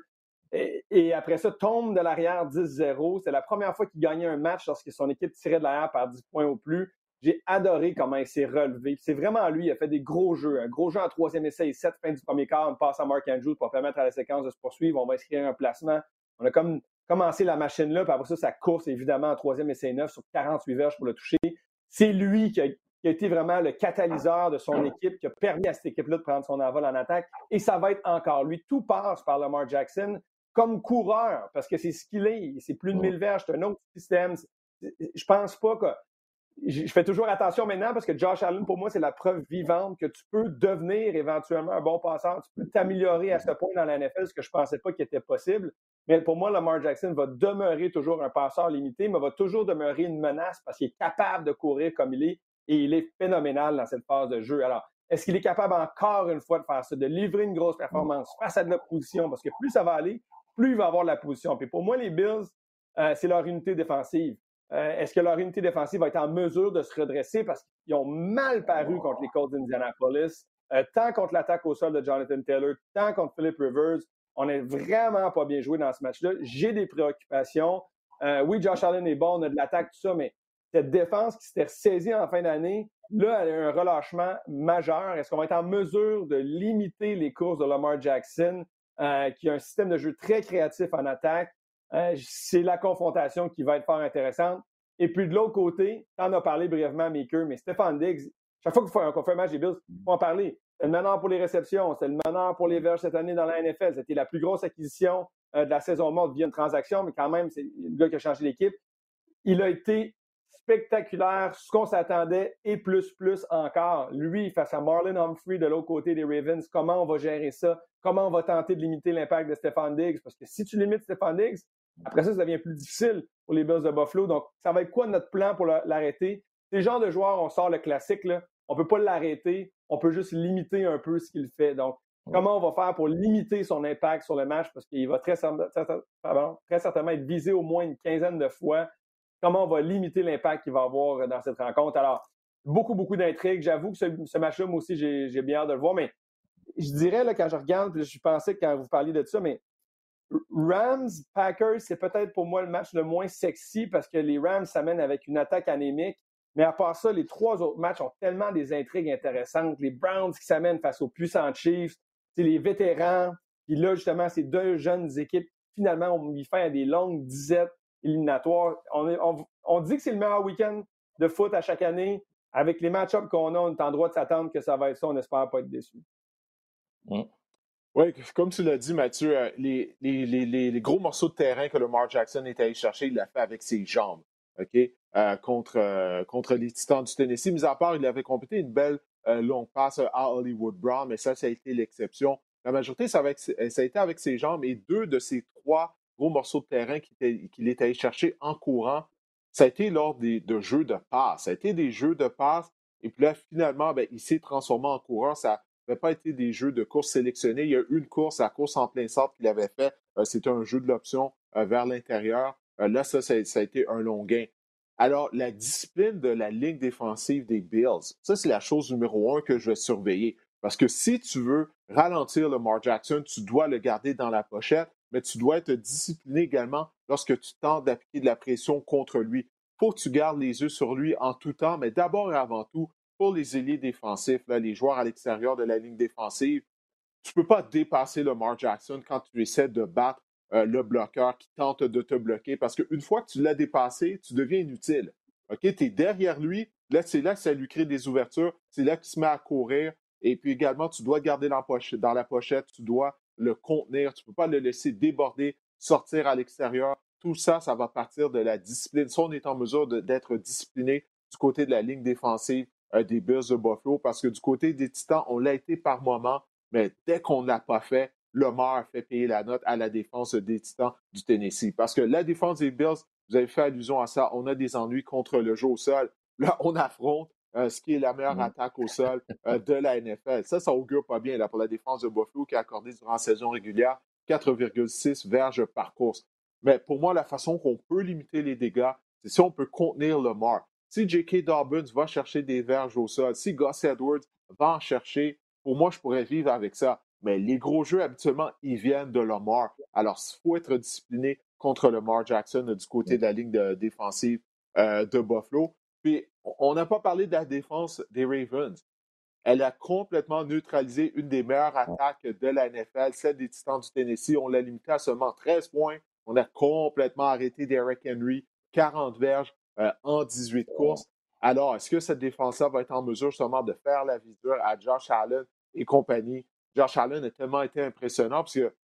Et, après ça, tombe de l'arrière 10-0. C'est la première fois qu'il gagnait un match lorsque son équipe tirait de l'arrière par 10 points au plus. J'ai adoré comment il s'est relevé. C'est vraiment lui, il a fait des gros jeux. Un gros jeu en troisième essai et sept, fin du premier quart, on passe à Mark Andrews pour permettre à la séquence de se poursuivre. On va inscrire un placement. On a comme commencé la machine là, puis après ça, sa course, évidemment, en troisième essai neuf sur 48 verges pour le toucher. C'est lui qui a, été vraiment le catalyseur de son équipe, qui a permis à cette équipe-là de prendre son envol en attaque. Et ça va être encore lui. Tout passe par Lamar Jackson comme coureur, parce que c'est ce qu'il est. C'est plus de 1000 verges, c'est un autre système. Je pense pas que je fais toujours attention maintenant parce que Josh Allen, pour moi, c'est la preuve vivante que tu peux devenir éventuellement un bon passeur. Tu peux t'améliorer à ce point dans la NFL, ce que je ne pensais pas qu'il était possible. Mais pour moi, Lamar Jackson va demeurer toujours un passeur limité, mais va toujours demeurer une menace parce qu'il est capable de courir comme il est et il est phénoménal dans cette phase de jeu. Alors, est-ce qu'il est capable encore une fois de faire ça, de livrer une grosse performance face à de la position? Parce que plus ça va aller, plus il va avoir de la position. Puis pour moi, les Bills, euh, c'est leur unité défensive. Euh, est-ce que leur unité défensive va être en mesure de se redresser parce qu'ils ont mal paru contre les Colts d'Indianapolis, euh, tant contre l'attaque au sol de Jonathan Taylor, tant contre Philip Rivers. On n'est vraiment pas bien joué dans ce match-là. J'ai des préoccupations. Euh, oui, Josh Allen est bon, on a de l'attaque, tout ça, mais cette défense qui s'était saisie en fin d'année, là, elle a un relâchement majeur. Est-ce qu'on va être en mesure de limiter les courses de Lamar Jackson, qui a un système de jeu très créatif en attaque? Hein, c'est la confrontation qui va être fort intéressante. Et puis de l'autre côté, en as parlé brièvement, Maker, mais Stéphane Diggs, chaque fois qu'on fait un match des Bills, il faut en parler. C'est le meneur pour les réceptions, c'est le meneur pour les verges cette année dans la NFL. C'était la plus grosse acquisition euh, de la saison morte via une transaction, mais quand même, c'est le gars qui a changé l'équipe. Il a été spectaculaire, ce qu'on s'attendait, et plus, plus encore. Lui, face à Marlon Humphrey de l'autre côté des Ravens, comment on va gérer ça? Comment on va tenter de limiter l'impact de Stéphane Diggs? Parce que si tu limites Stéphane Diggs, après ça, ça devient plus difficile pour les Bills de Buffalo. Donc, ça va être quoi notre plan pour l'arrêter? C'est le genre de joueur, on sort le classique, là. on ne peut pas l'arrêter, on peut juste limiter un peu ce qu'il fait. Donc, comment on va faire pour limiter son impact sur le match? Parce qu'il va très, très certainement être visé au moins une quinzaine de fois. Comment on va limiter l'impact qu'il va avoir dans cette rencontre? Alors, beaucoup, beaucoup d'intrigues. J'avoue que ce, match-là, moi aussi, j'ai bien hâte de le voir, mais je dirais, là, quand je regarde, je pensais quand vous parliez de ça, mais Rams, Packers, c'est peut-être pour moi le match le moins sexy parce que les Rams s'amènent avec une attaque anémique. Mais à part ça, les trois autres matchs ont tellement des intrigues intéressantes. Les Browns qui s'amènent face aux puissants Chiefs, les vétérans. Puis là, justement, ces deux jeunes équipes, finalement, ont mis fin des longues disettes éliminatoires. On, dit que c'est le meilleur week-end de foot à chaque année. Avec les match-ups qu'on a, on est en droit de s'attendre que ça va être ça. On espère pas être déçu. Mmh. Oui, comme tu l'as dit, Mathieu, euh, les, gros morceaux de terrain que Lamar Jackson est allé chercher, il l'a fait avec ses jambes? Euh, contre, euh, contre les Titans du Tennessee. Mis à part, il avait complété une belle longue passe à Hollywood Brown, mais ça, ça a été l'exception. La majorité, ça, a été avec ses jambes et deux de ces trois gros morceaux de terrain qu'il est allé chercher en courant, ça a été lors de jeux de passe. Ça a été des jeux de passe. Et puis là, finalement, ben, il s'est transformé en courant. Ça n'avait pas été des jeux de course sélectionnés. Il y a une course, la course en plein centre qu'il avait fait. Euh, c'était un jeu de l'option euh, vers l'intérieur. Euh, là, ça, ça, a été un long gain. Alors, la discipline de la ligne défensive des Bills, ça, c'est la chose numéro un que je vais surveiller. Parce que si tu veux ralentir le Mar Jackson, tu dois le garder dans la pochette, mais tu dois être discipliné également lorsque tu tentes d'appliquer de la pression contre lui. Faut que tu gardes les yeux sur lui en tout temps, mais d'abord et avant tout, pour les ailiers défensifs, les joueurs à l'extérieur de la ligne défensive, tu ne peux pas dépasser Lamar Jackson quand tu essaies de battre euh, le bloqueur qui tente de te bloquer parce qu'une fois que tu l'as dépassé, tu deviens inutile. Tu es derrière lui, là, c'est là que ça lui crée des ouvertures, c'est là qu'il se met à courir. Et puis également, tu dois garder dans, la pochette, tu dois le contenir, tu ne peux pas le laisser déborder, sortir à l'extérieur. Tout ça, ça va partir de la discipline. Si on est en mesure d'être discipliné du côté de la ligne défensive, des Bills de Buffalo parce que du côté des Titans, on l'a été par moment, mais dès qu'on ne l'a pas fait, Lamar fait payer la note à la défense des Titans du Tennessee. Parce que la défense des Bills, vous avez fait allusion à ça, on a des ennuis contre le jeu au sol. Là, on affronte euh, ce qui est la meilleure mm. attaque au sol euh, de la NFL. Ça, ça augure pas bien là, pour la défense de Buffalo qui a accordé durant la saison régulière 4,6 verges par course. Mais pour moi, la façon qu'on peut limiter les dégâts, c'est si on peut contenir Lamar. Si J.K. Dobbins va chercher des verges au sol, si Gus Edwards va en chercher, pour moi, je pourrais vivre avec ça. Mais les gros jeux, habituellement, ils viennent de Lamar. Alors, il faut être discipliné contre Lamar Jackson du côté de la ligne défensive euh, de Buffalo. Puis, on n'a pas parlé de la défense des Ravens. Elle a complètement neutralisé une des meilleures attaques de la NFL, celle des Titans du Tennessee. On l'a limité à seulement 13 points. On a complètement arrêté Derek Henry, 40 verges. Euh, en 18 courses. Alors, est-ce que cette défense-là va être en mesure justement de faire la visite à Josh Allen et compagnie? Josh Allen a tellement été impressionnant parce que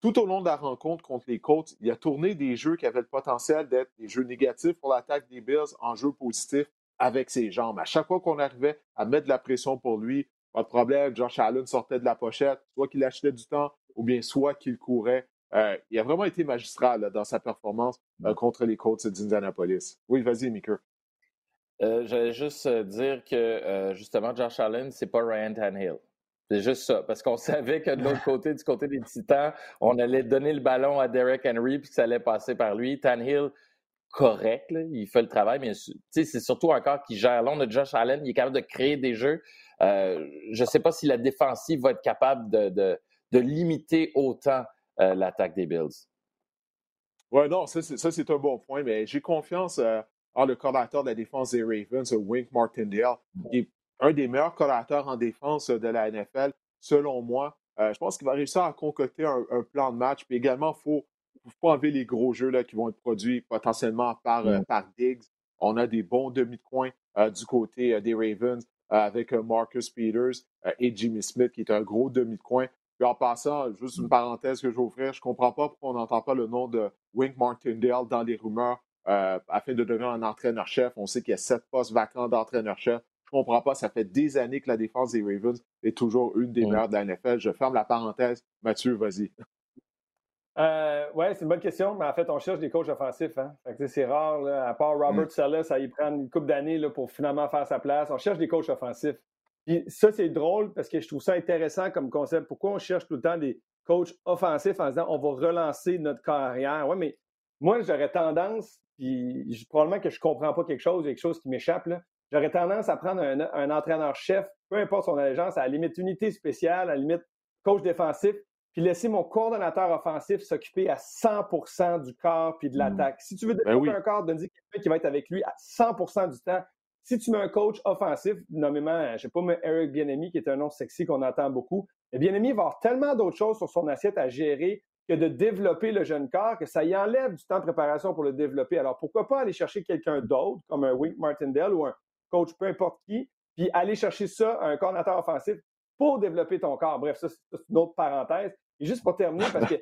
tout au long de la rencontre contre les Colts, il a tourné des jeux qui avaient le potentiel d'être des jeux négatifs pour l'attaque des Bills en jeux positifs avec ses jambes. À chaque fois qu'on arrivait à mettre de la pression pour lui, pas de problème, Josh Allen sortait de la pochette, soit qu'il achetait du temps ou bien soit qu'il courait euh, il a vraiment été magistral dans sa performance euh, mm. contre les Colts d'Indianapolis. Oui, vas-y, Miker. Euh, J'allais juste dire que justement, Josh Allen, c'est pas Ryan Tannehill. C'est juste ça, parce qu'on <laughs> savait que de l'autre <laughs> côté, du côté des Titans, on allait donner le ballon à Derek Henry puis que ça allait passer par lui. Tannehill, correct, il fait le travail, mais c'est surtout encore qu'il gère. Là, on a Josh Allen, il est capable de créer des jeux. je ne sais pas si la défensive va être capable de, de limiter autant euh, l'attaque des Bills. Oui, non, ça, c'est un bon point, mais j'ai confiance euh, en le coordinateur de la défense des Ravens, Wink Martindale, qui est un des meilleurs coordinateurs en défense de la NFL, selon moi. Euh, je pense qu'il va réussir à concocter un, plan de match. Puis également, il faut, faut enlever les gros jeux là, qui vont être produits potentiellement par, par Diggs. On a des bons demi-coins du côté des Ravens avec Marcus Peters et Jimmy Smith, qui est un gros demi-coin. Puis en passant, juste une parenthèse que je vais ouvrir, je ne comprends pas pourquoi on n'entend pas le nom de Wink Martindale dans les rumeurs euh, afin de devenir un entraîneur-chef. On sait qu'il y a sept postes vacants d'entraîneur-chef. Je ne comprends pas, ça fait des années que la défense des Ravens est toujours une des meilleures de la NFL. Je ferme la parenthèse. Mathieu, vas-y. Euh, oui, c'est une bonne question, mais en fait, on cherche des coachs offensifs. Hein? C'est rare, à part Robert mm. ça y prend une couple d'années pour finalement faire sa place. On cherche des coachs offensifs. Puis ça, c'est drôle parce que je trouve ça intéressant comme concept. Pourquoi on cherche tout le temps des coachs offensifs en disant on va relancer notre carrière? Oui, mais moi, j'aurais tendance, puis probablement que je ne comprends pas quelque chose, quelque chose qui m'échappe, j'aurais tendance à prendre un, entraîneur-chef, peu importe son allégeance, à la limite unité spéciale, à la limite coach défensif, puis laisser mon coordonnateur offensif s'occuper à 100% du corps puis de mmh. l'attaque. Si tu veux ben développer un corps, donne quelqu'un qui va être avec lui à 100% du temps. Si tu mets un coach offensif, nommément, je ne sais pas, mais Eric Bienemi, qui est un nom sexy qu'on entend beaucoup, Bienemi va avoir tellement d'autres choses sur son assiette à gérer que de développer le jeune corps, que ça y enlève du temps de préparation pour le développer. Alors, pourquoi pas aller chercher quelqu'un d'autre, comme un Wink Martindale ou un coach, peu importe qui, puis aller chercher ça, un coordinateur offensif, pour développer ton corps. Bref, ça, c'est une autre parenthèse. Et juste pour terminer, parce que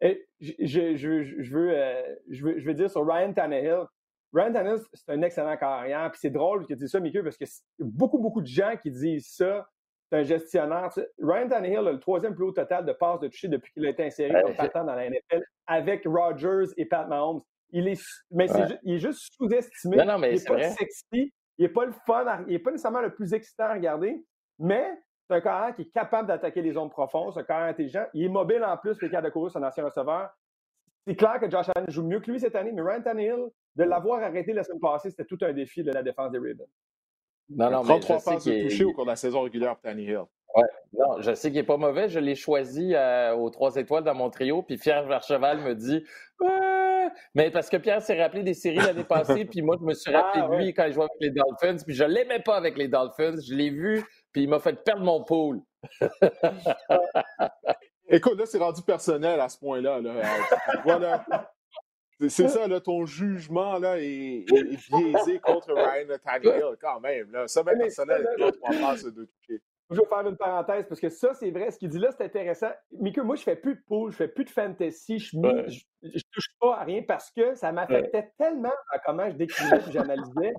<laughs> je, je, veux, euh, je, veux, je veux dire sur Ryan Tannehill, Ryan Tannehill, c'est un excellent carrière. Puis c'est drôle que tu dises ça, Mickey, parce que beaucoup, beaucoup de gens qui disent ça. C'est un gestionnaire. Ryan Tannehill a le troisième plus haut total de passes de toucher depuis qu'il a été inséré comme partant dans la NFL avec Rodgers et Pat Mahomes. Il est, mais il est juste sous-estimé. Non, non, mais il n'est pas sexy. Il n'est pas le fun. il n'est pas nécessairement le plus excitant à regarder. Mais c'est un carrière qui est capable d'attaquer les zones profondes. C'est un carrière intelligent. Il est mobile en plus, les cas de courir, un ancien receveur. C'est clair que Josh Allen joue mieux que lui cette année, mais Ryan Tannehill, de l'avoir arrêté la semaine passée, c'était tout un défi de la défense des Ravens. Non, non, 33 passes de toucher au cours de la saison régulière pour Tannehill. Ouais. Non, je sais qu'il n'est pas mauvais. Je l'ai choisi euh, aux trois étoiles dans mon trio. Puis Pierre Vercheval me dit Mais parce que Pierre s'est rappelé des séries l'année passée. puis moi, je me suis rappelé ah, de lui quand il jouait avec les Dolphins. Puis je ne l'aimais pas avec les Dolphins. Je l'ai vu. Puis il m'a fait perdre mon pool. Écoute, là, c'est rendu personnel à ce point-là. Là. <laughs> voilà. C'est ça, là, ton jugement là, est, biaisé contre Ryan Tannehill quand même. Là. Ça, même personnel, trois passes de toucher. Je vais faire une parenthèse parce que ça, c'est vrai. Ce qu'il dit là, c'est intéressant. Mickey, moi, je fais plus de pool, je fais plus de fantasy, je, ne touche pas à rien parce que ça m'affectait tellement dans comment je décrivais et j'analysais.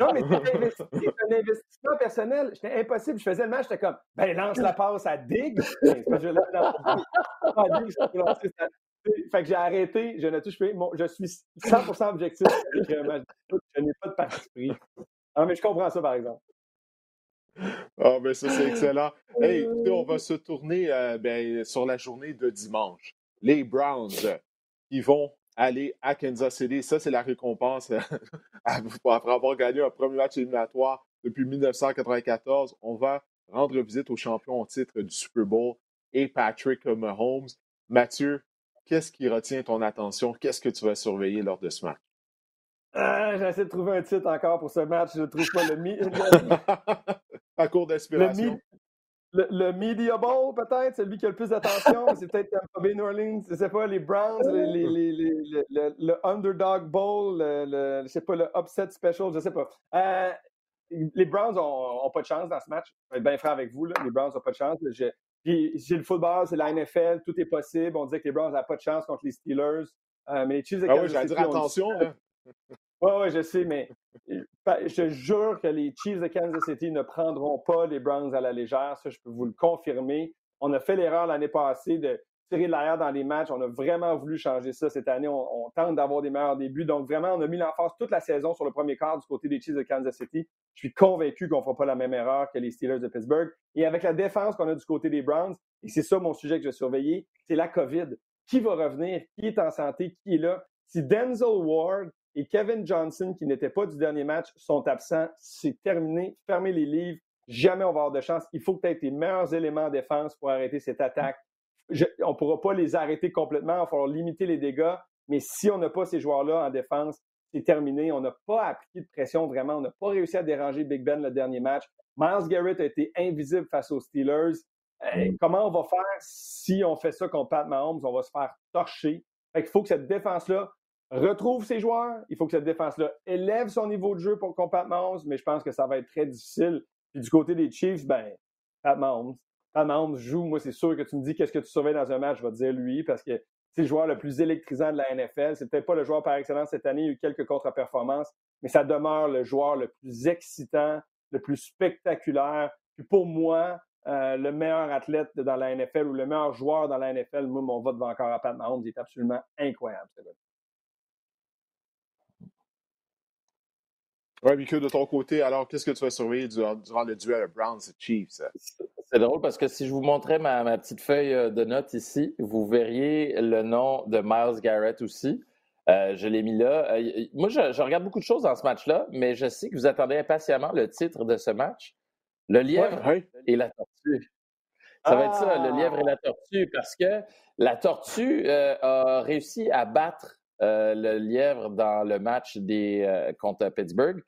Non, mais c'est un, investissement personnel. J'étais impossible. Je faisais le match, j'étais comme, ben, lance la passe à Dig. Ben, je fait que j'ai arrêté, je ne touche plus. je suis 100% objectif. <laughs> Je n'ai pas de parti pris. Ah, mais je comprends ça, par exemple. Ah, ben ça, c'est excellent. Hey, écoutez, on va se tourner euh, ben, sur la journée de dimanche. Les Browns qui vont aller à Kansas City. Ça, c'est la récompense <laughs> après avoir gagné un premier match éliminatoire depuis 1994. On va rendre visite au champion en titre du Super Bowl et Patrick Mahomes. Mathieu, qu'est-ce qui retient ton attention? Qu'est-ce que tu vas surveiller lors de ce match? Ah, J'essaie de trouver un titre encore pour ce match. Je ne trouve pas le, <laughs> à court d'inspiration. Le, Media Bowl, peut-être, celui qui a le plus d'attention. <laughs> c'est peut-être Tampa Bay New Orleans, je sais pas, les Browns, le, Underdog Bowl, le, je sais pas, le Upset Special, je sais pas. Euh, les Browns n'ont pas de chance dans ce match. Je vais être bien franc avec vous, les Browns n'ont pas de chance. J'ai le football, c'est la NFL, tout est possible. On disait que les Browns n'ont pas de chance contre les Steelers. Euh, mais les Chiefs ah oui, j'allais dire attention. Oui, ouais, je sais, mais je te jure que les Chiefs de Kansas City ne prendront pas les Browns à la légère. Ça, je peux vous le confirmer. On a fait l'erreur l'année passée de tirer de dans les matchs. On a vraiment voulu changer ça cette année. On, tente d'avoir des meilleurs débuts. Donc, vraiment, on a mis l'emphase toute la saison sur le premier quart du côté des Chiefs de Kansas City. Je suis convaincu qu'on ne fera pas la même erreur que les Steelers de Pittsburgh. Et avec la défense qu'on a du côté des Browns, et c'est ça mon sujet que je vais surveiller, c'est la COVID. Qui va revenir? Qui est en santé? Qui est là? Si Denzel Ward et Kevin Johnson, qui n'était pas du dernier match, sont absents. C'est terminé. Fermez les livres. Jamais on va avoir de chance. Il faut que tu aies tes meilleurs éléments en défense pour arrêter cette attaque. On ne pourra pas les arrêter complètement. Il va falloir limiter les dégâts. Mais si on n'a pas ces joueurs-là en défense, c'est terminé. On n'a pas appliqué de pression vraiment. On n'a pas réussi à déranger Big Ben le dernier match. Miles Garrett a été invisible face aux Steelers. Mm. comment on va faire si on fait ça contre Pat Mahomes? On va se faire torcher. il faut que cette défense-là retrouve ses joueurs. Il faut que cette défense-là élève son niveau de jeu pour qu'on Pat Mahomes, mais je pense que ça va être très difficile. Puis du côté des Chiefs, ben, Pat Mahomes. Mahomes joue. Moi, c'est sûr que tu me dis qu'est-ce que tu surveilles dans un match, je vais te dire lui, parce que c'est le joueur le plus électrisant de la NFL. C'est peut-être pas le joueur par excellence cette année. Il y a eu quelques contre-performances, mais ça demeure le joueur le plus excitant, le plus spectaculaire. Puis pour moi, euh, le meilleur athlète dans la NFL ou le meilleur joueur dans la NFL, moi, mon vote va encore à Pat Mahomes. Il est absolument incroyable. Oui, Michael, de ton côté, alors, qu'est-ce que tu vas surveiller durant, le duel Browns-Chiefs? C'est drôle parce que si je vous montrais ma, petite feuille euh, de notes ici, vous verriez le nom de Miles Garrett aussi. Euh, je l'ai mis là. Euh, moi, je, regarde beaucoup de choses dans ce match-là, mais je sais que vous attendez impatiemment le titre de ce match. Le lièvre et la tortue. Ça va être ça, le lièvre et la tortue, parce que la tortue euh, a réussi à battre le lièvre dans le match des, euh, contre Pittsburgh.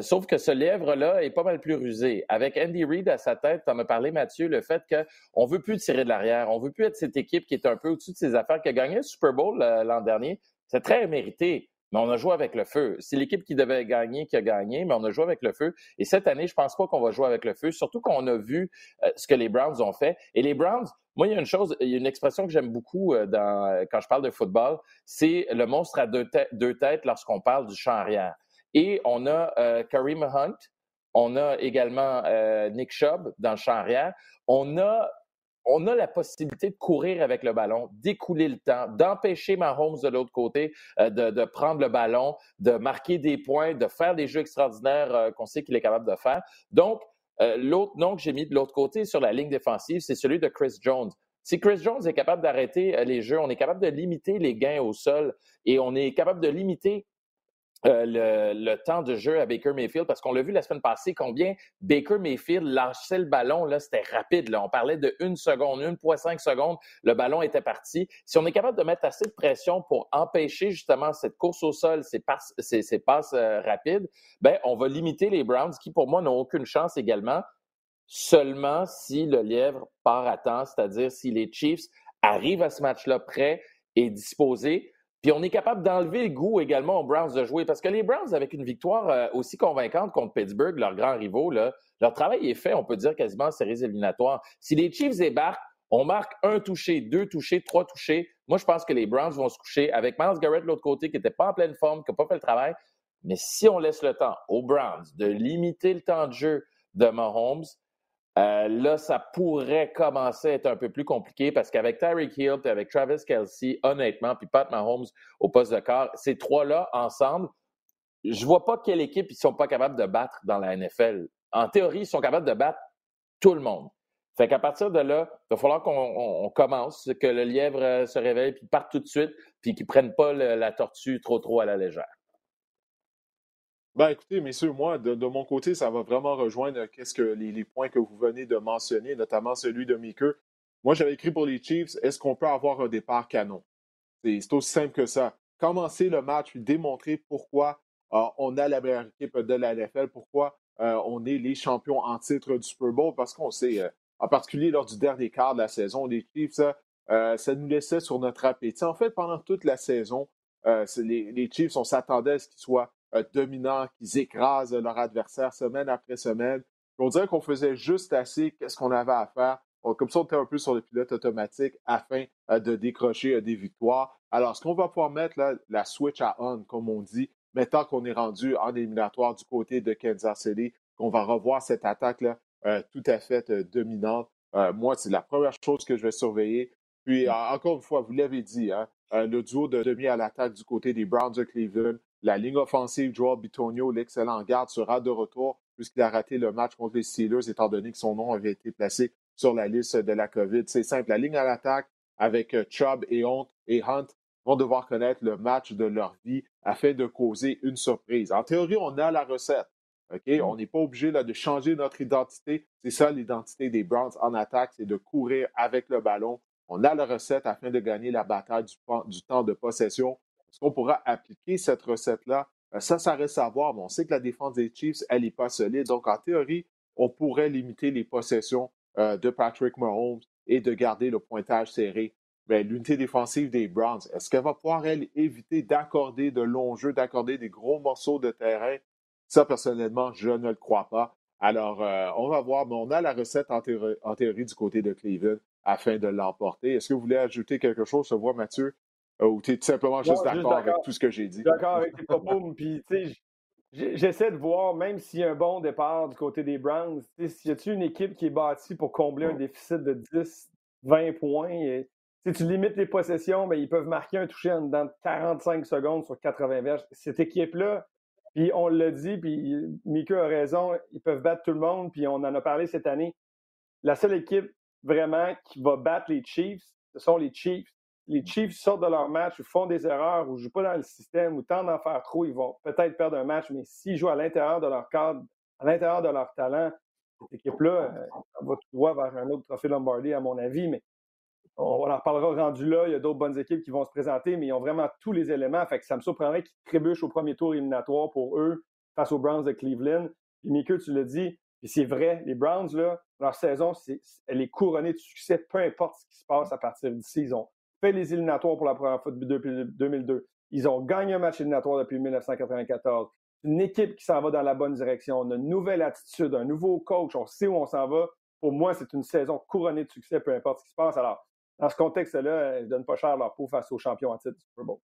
sauf que ce lièvre-là est pas mal plus rusé. Avec Andy Reid à sa tête, tu en as parlé, Mathieu, le fait qu'on veut plus tirer de l'arrière. On veut plus être cette équipe qui est un peu au-dessus de ses affaires, qui a gagné le Super Bowl l'an dernier. C'est très mérité mais on a joué avec le feu. C'est l'équipe qui devait gagner qui a gagné, mais on a joué avec le feu. Et cette année, je pense pas qu'on va jouer avec le feu, surtout qu'on a vu euh, ce que les Browns ont fait. Et les Browns, moi, il y a une chose, il y a une expression que j'aime beaucoup euh, dans, quand je parle de football, c'est le monstre à deux, têtes lorsqu'on parle du champ arrière. Et on a euh, Kareem Hunt, on a également Nick Chubb dans le champ arrière. On a on a la possibilité de courir avec le ballon, d'écouler le temps, d'empêcher Mahomes de l'autre côté euh, de, prendre le ballon, de marquer des points, de faire des jeux extraordinaires euh, qu'on sait qu'il est capable de faire. Donc, euh, l'autre nom que j'ai mis de l'autre côté sur la ligne défensive, c'est celui de Chris Jones. Si Chris Jones est capable d'arrêter les jeux, on est capable de limiter les gains au sol et on est capable de limiter euh, le, temps de jeu à Baker Mayfield parce qu'on l'a vu la semaine passée combien Baker Mayfield lâchait le ballon là c'était rapide là. On parlait de une seconde 1,5 secondes le ballon était parti. Si on est capable de mettre assez de pression pour empêcher justement cette course au sol ces passes euh, rapides ben on va limiter les Browns qui pour moi n'ont aucune chance également seulement si le lièvre part à temps c'est-à-dire si les Chiefs arrivent à ce match-là prêt et disposés puis on est capable d'enlever le goût également aux Browns de jouer parce que les Browns, avec une victoire euh, aussi convaincante contre Pittsburgh, leurs grands rivaux, là, leur travail est fait, on peut dire quasiment en séries. Si les Chiefs débarquent, on marque un touché, deux touchés, trois touchés. Moi, je pense que les Browns vont se coucher avec Miles Garrett de l'autre côté qui n'était pas en pleine forme, qui n'a pas fait le travail. Mais si on laisse le temps aux Browns de limiter le temps de jeu de Mahomes, euh, là, ça pourrait commencer à être un peu plus compliqué parce qu'avec Tyreek Hill avec Travis Kelsey, honnêtement, puis Pat Mahomes au poste de quart, ces trois-là ensemble, je vois pas quelle équipe ils sont pas capables de battre dans la NFL. En théorie, ils sont capables de battre tout le monde. Fait qu'à partir de là, il va falloir qu'on commence, que le lièvre euh, se réveille puis parte tout de suite, puis qu'ils prennent pas la tortue trop trop à la légère. Ben, écoutez, messieurs, moi, de, mon côté, ça va vraiment rejoindre euh, qu'est-ce que les, points que vous venez de mentionner, notamment celui de Meeker. Moi, j'avais écrit pour les Chiefs, est-ce qu'on peut avoir un départ canon? C'est aussi simple que ça. Commencer le match, démontrer pourquoi euh, on a la meilleure équipe de la NFL, pourquoi euh, on est les champions en titre du Super Bowl, parce qu'on sait, en particulier lors du dernier quart de la saison, les Chiefs, ça, nous laissait sur notre appétit. En fait, pendant toute la saison, les, les Chiefs, on s'attendait à ce qu'ils soient dominants, qu'ils écrasent leur adversaire semaine après semaine. On dirait qu'on faisait juste assez qu'est-ce qu'on avait à faire. comme ça, on était un peu sur le pilote automatique afin euh, de décrocher euh, des victoires. Alors, est-ce qu'on va pouvoir mettre la switch à on, comme on dit, maintenant qu'on est rendu en éliminatoire du côté de Kansas City, qu'on va revoir cette attaque-là tout à fait dominante? moi, c'est la première chose que je vais surveiller. Puis, encore une fois, vous l'avez dit, hein, le duo de demi à l'attaque du côté des Browns de Cleveland, la ligne offensive, Joel Bitonio, l'excellent garde, sera de retour puisqu'il a raté le match contre les Steelers étant donné que son nom avait été placé sur la liste de la COVID. C'est simple. La ligne à l'attaque avec euh, Chubb et Hunt, et Hunt vont devoir connaître le match de leur vie afin de causer une surprise. En théorie, on a la recette. OK? Mm. On n'est pas obligé là, de changer notre identité. C'est ça l'identité des Browns en attaque, c'est de courir avec le ballon. On a la recette afin de gagner la bataille du temps de possession. Est-ce qu'on pourra appliquer cette recette-là? Euh, ça, ça reste à voir, mais on sait que la défense des Chiefs, elle n'est pas solide. Donc, en théorie, on pourrait limiter les possessions euh, de Patrick Mahomes et de garder le pointage serré. Mais l'unité défensive des Browns, est-ce qu'elle va pouvoir, éviter d'accorder de longs jeux, d'accorder des gros morceaux de terrain? Ça, personnellement, je ne le crois pas. Alors, euh, on va voir, mais on a la recette en, théorie, du côté de Cleveland afin de l'emporter. Est-ce que vous voulez ajouter quelque chose? Je vois, Mathieu, ou tu es tout simplement juste d'accord avec tout ce que j'ai dit? D'accord avec tes propos. Puis, tu sais, j'essaie de voir, même s'il y a un bon départ du côté des Browns, y a-t-il une équipe qui est bâtie pour combler un déficit de 10, 20 points? Et, tu limites les possessions, mais ils peuvent marquer un toucher en dedans 45 secondes sur 80 verges. Cette équipe-là, puis on l'a dit, puis Mika a raison, ils peuvent battre tout le monde, puis on en a parlé cette année. La seule équipe vraiment qui va battre les Chiefs, ce sont les Chiefs les Chiefs sortent de leur match ou font des erreurs ou ne jouent pas dans le système ou tentent d'en faire trop, ils vont peut-être perdre un match, mais s'ils jouent à l'intérieur de leur cadre, à l'intérieur de leur talent, cette équipe-là va tout droit vers un autre trophée Lombardi, à mon avis, mais on, en reparlera rendu là. Il y a d'autres bonnes équipes qui vont se présenter, mais ils ont vraiment tous les éléments. Fait que ça me surprendrait qu'ils trébuchent au premier tour éliminatoire pour eux face aux Browns de Cleveland. Puis Mickey, tu l'as dit, puis c'est vrai, les Browns, là, leur saison, elle est couronnée de succès, peu importe ce qui se passe à partir d'ici. Ils ont fait les éliminatoires pour la première fois depuis 2002. Ils ont gagné un match éliminatoire depuis 1994. Une équipe qui s'en va dans la bonne direction. On a une nouvelle attitude, un nouveau coach. On sait où on s'en va. Pour moi, c'est une saison couronnée de succès, peu importe ce qui se passe. Alors, dans ce contexte-là, ils ne donnent pas cher leur peau face aux champions à titre du Super Bowl.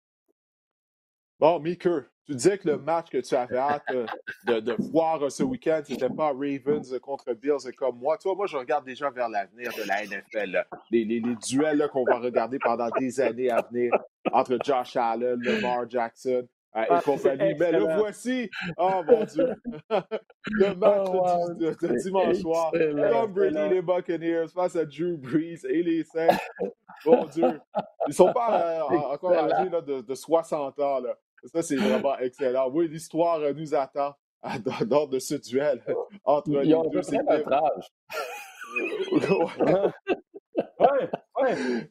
Bon, Meeker, tu disais que le match que tu avais hâte euh, de, voir euh, ce week-end, c'était pas Ravens contre Bills comme moi. Toi, moi, je regarde déjà vers l'avenir de la NFL. Les, les, duels qu'on va regarder pendant des années à venir entre Josh Allen, Lamar Jackson euh, et ah, compagnie. Mais le voici. Oh mon Dieu. <laughs> le match oh, de, dimanche soir. Tom Brady, les Buccaneers face à Drew Brees et les Saints. Mon Dieu. Ils sont pas <laughs> encore âgés de, de, 60 ans. Là. Ça, c'est vraiment excellent. Oui, l'histoire euh, nous attend lors de ce duel <laughs> entre les deux équipes. ouais, ouais.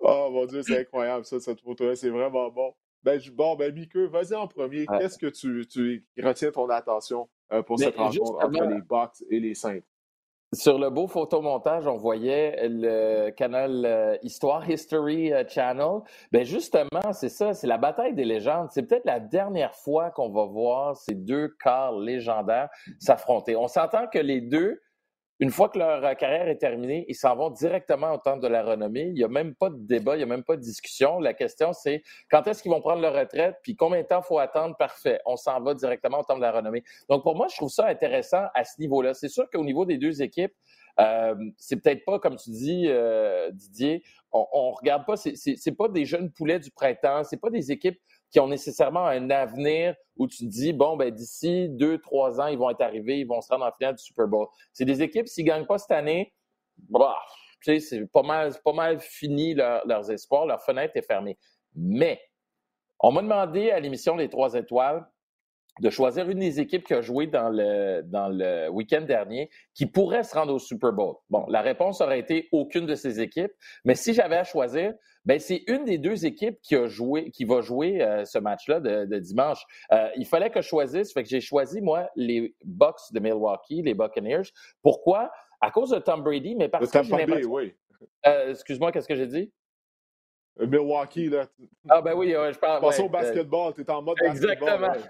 Oh mon Dieu, c'est incroyable ça, cette photo-là. C'est vraiment bon. Ben, bon, ben, Mickey, vas-y en premier. Qu'est-ce que tu, tu retiens ton attention euh, pour cette rencontre entre les Bucks et les Saints? Sur le beau photomontage, on voyait le canal euh, Histoire History euh, Channel. Ben justement, c'est ça, c'est la bataille des légendes. C'est peut-être la dernière fois qu'on va voir ces deux corps légendaires s'affronter. On s'entend que les deux une fois que leur euh, carrière est terminée, ils s'en vont directement au temple de la renommée. Il n'y a même pas de débat, il n'y a même pas de discussion. La question, c'est quand est-ce qu'ils vont prendre leur retraite, puis combien de temps faut attendre? Parfait. On s'en va directement au temple de la renommée. Donc, pour moi, je trouve ça intéressant à ce niveau-là. C'est sûr qu'au niveau des deux équipes, euh, c'est peut-être pas, comme tu dis, euh, Didier, on, on regarde pas, c'est pas des jeunes poulets du printemps, c'est pas des équipes qui ont nécessairement un avenir où tu te dis, bon, ben d'ici deux, trois ans, ils vont être arrivés, ils vont se rendre en finale du Super Bowl. C'est des équipes, s'ils ne gagnent pas cette année, bah, c'est pas mal, pas mal fini leurs espoirs, leur fenêtre est fermée. Mais, on m'a demandé à l'émission Les Trois Étoiles de choisir une des équipes qui a joué dans le, dans le week-end dernier qui pourrait se rendre au Super Bowl. Bon, la réponse aurait été aucune de ces équipes, mais si j'avais à choisir, ben c'est une des deux équipes qui a joué, qui va jouer euh, ce match-là de, dimanche. Euh, il fallait que je choisisse, fait que j'ai choisi moi les Bucks de Milwaukee, les Buccaneers. Pourquoi? À cause de Tom Brady, mais parce que j'ai oui. Euh, excuse-moi, qu'est-ce que j'ai dit? Milwaukee, là. Ah, ben oui, je parle. Passons au basketball, tu es en mode Exactement. <laughs>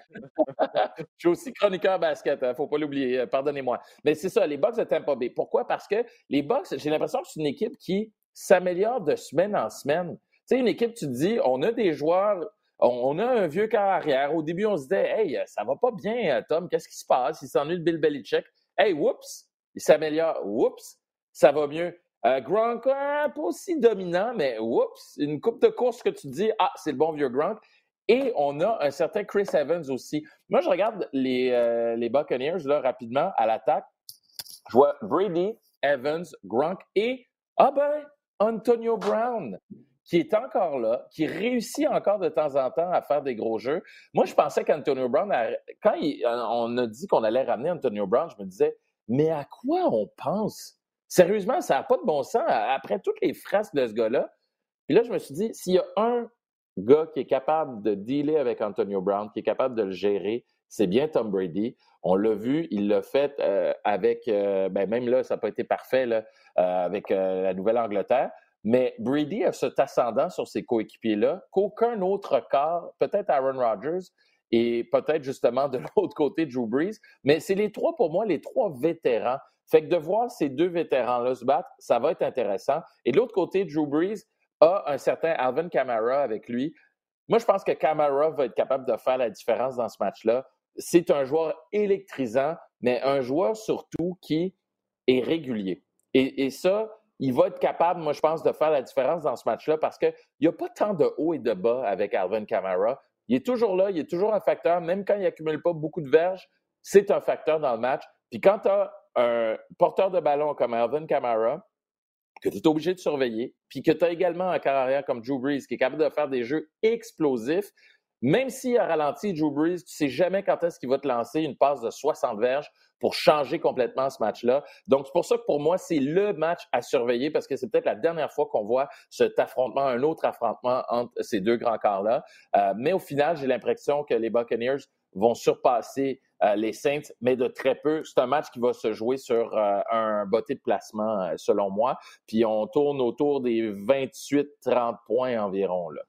<laughs> je suis aussi chroniqueur basket, il hein, ne faut pas l'oublier, pardonnez-moi. Mais c'est ça, les Bucks de Tampa Bay. Pourquoi? Parce que les Bucks, j'ai l'impression que c'est une équipe qui s'améliore de semaine en semaine. Tu sais, une équipe, tu te dis, on a des joueurs, on, a un vieux carrière. Au début, on se disait, hey, ça va pas bien, Tom, qu'est-ce qui se passe? Il s'ennuie de Bill Belichick. Hey, whoops, il s'améliore. Whoops, ça va mieux. Euh, Gronk, pas aussi dominant, mais whoops, une coupe de course que tu dis, ah, c'est le bon vieux Gronk. Et on a un certain Chris Evans aussi. Moi, je regarde les, euh, les Buccaneers là, rapidement à l'attaque. Je vois Brady, Evans, Gronk et, ah ben, Antonio Brown, qui est encore là, qui réussit encore de temps en temps à faire des gros jeux. Moi, je pensais qu'Antonio Brown, quand euh, on a dit qu'on allait ramener Antonio Brown, je me disais, mais à quoi on pense? Sérieusement, ça n'a pas de bon sens. Après toutes les phrases de ce gars-là, puis là, je me suis dit, s'il y a un gars qui est capable de dealer avec Antonio Brown, qui est capable de le gérer, c'est bien Tom Brady. On l'a vu, il l'a fait euh, avec, euh, ben même là, ça n'a pas été parfait euh, avec la Nouvelle-Angleterre, mais Brady a cet ascendant sur ses coéquipiers-là qu'aucun autre corps, peut-être Aaron Rodgers et peut-être justement de <laughs> l'autre côté Drew Brees, mais c'est les trois, pour moi, les trois vétérans. Fait que de voir ces deux vétérans-là se battre, ça va être intéressant. Et de l'autre côté, Drew Brees a un certain Alvin Kamara avec lui. Moi, je pense que Kamara va être capable de faire la différence dans ce match-là c'est un joueur électrisant, mais un joueur surtout qui est régulier. Et, ça, il va être capable, moi, je pense, de faire la différence dans ce match-là parce qu'il n'y a pas tant de haut et de bas avec Alvin Kamara. Il est toujours là, il est toujours un facteur, même quand il n'accumule pas beaucoup de verges, c'est un facteur dans le match. Puis quand tu as un porteur de ballon comme Alvin Kamara, que tu es obligé de surveiller, puis que tu as également un carrière comme Drew Brees qui est capable de faire des jeux explosifs, Même s'il a ralenti Drew Brees, tu sais jamais quand est-ce qu'il va te lancer une passe de 60 verges pour changer complètement ce match-là. Donc, c'est pour ça que pour moi, c'est le match à surveiller parce que c'est peut-être la dernière fois qu'on voit cet affrontement, un autre affrontement entre ces deux grands corps-là. Euh, mais au final, j'ai l'impression que les Buccaneers vont surpasser euh, les Saints, mais de très peu. C'est un match qui va se jouer sur euh, un botté de placement, selon moi. Puis on tourne autour des 28-30 points environ. Là.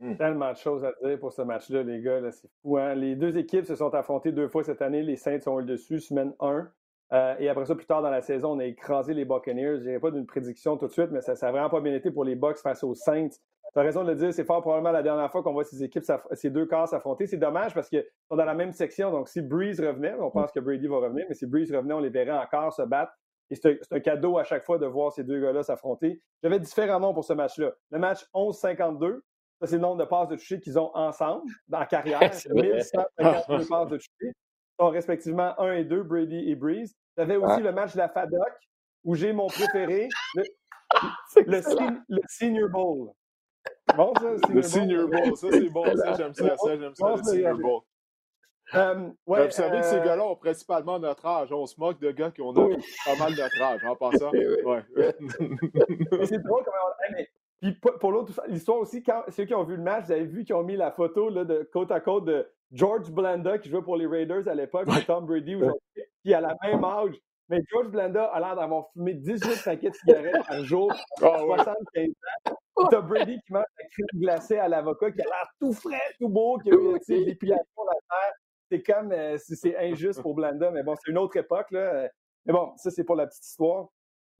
Hmm. Tellement de choses à dire pour ce match-là, les gars. C'est fou. Hein? Les deux équipes se sont affrontées deux fois cette année. Les Saints sont le dessus, semaine 1. Euh, et après ça, plus tard dans la saison, on a écrasé les Buccaneers. Je pas d'une prédiction tout de suite, mais ça n'a vraiment pas bien été pour les Bucks face aux Saints. Tu as raison de le dire, c'est fort probablement la dernière fois qu'on voit ces équipes, ces deux corps s'affronter. C'est dommage parce qu'ils sont dans la même section. Donc, si Breeze revenait, on pense que Brady va revenir, mais si Breeze revenait, on les verrait encore se battre. Et c'est un, cadeau à chaque fois de voir ces deux gars-là s'affronter. J'avais différents noms pour ce match-là. Le match 11-52, ça, c'est le nombre de passes de toucher qu'ils ont ensemble dans la carrière. <laughs> 1152 passes de toucher. Ils sont respectivement 1 et 2, Brady et Breeze. J'avais aussi le match de la FADOC, où j'ai mon préféré, le, <laughs> le, Senior Bowl. Bon, ça, le Senior Bowl. Ça, c'est bon. Ça, j'aime ça. Ça, j'aime ça, le Senior Bowl. Um, ouais, vous savez que ces euh, gars-là ont principalement notre âge. On se moque de gars qui ont pas mal notre âge, en <laughs> passant. Ouais. <laughs> c'est drôle comment on... Puis pour l'autre, l'histoire aussi, quand ceux qui ont vu le match, vous avez vu qu'ils ont mis la photo là, de côte à côte de George Blanda qui jouait pour les Raiders à l'époque, de Tom Brady aujourd'hui, qui a la même âge. Mais George Blanda a l'air d'avoir fumé 18 paquets de cigarettes par jour, <laughs> à 75 ans. T'as Brady qui mange la crème glacée à l'avocat, qui a l'air tout frais, tout beau, qui a eu des dépilations la terre. C'est comme, euh, c'est injuste pour Blanda, mais bon, c'est une autre époque. Là. Mais bon, ça, c'est pour la petite histoire.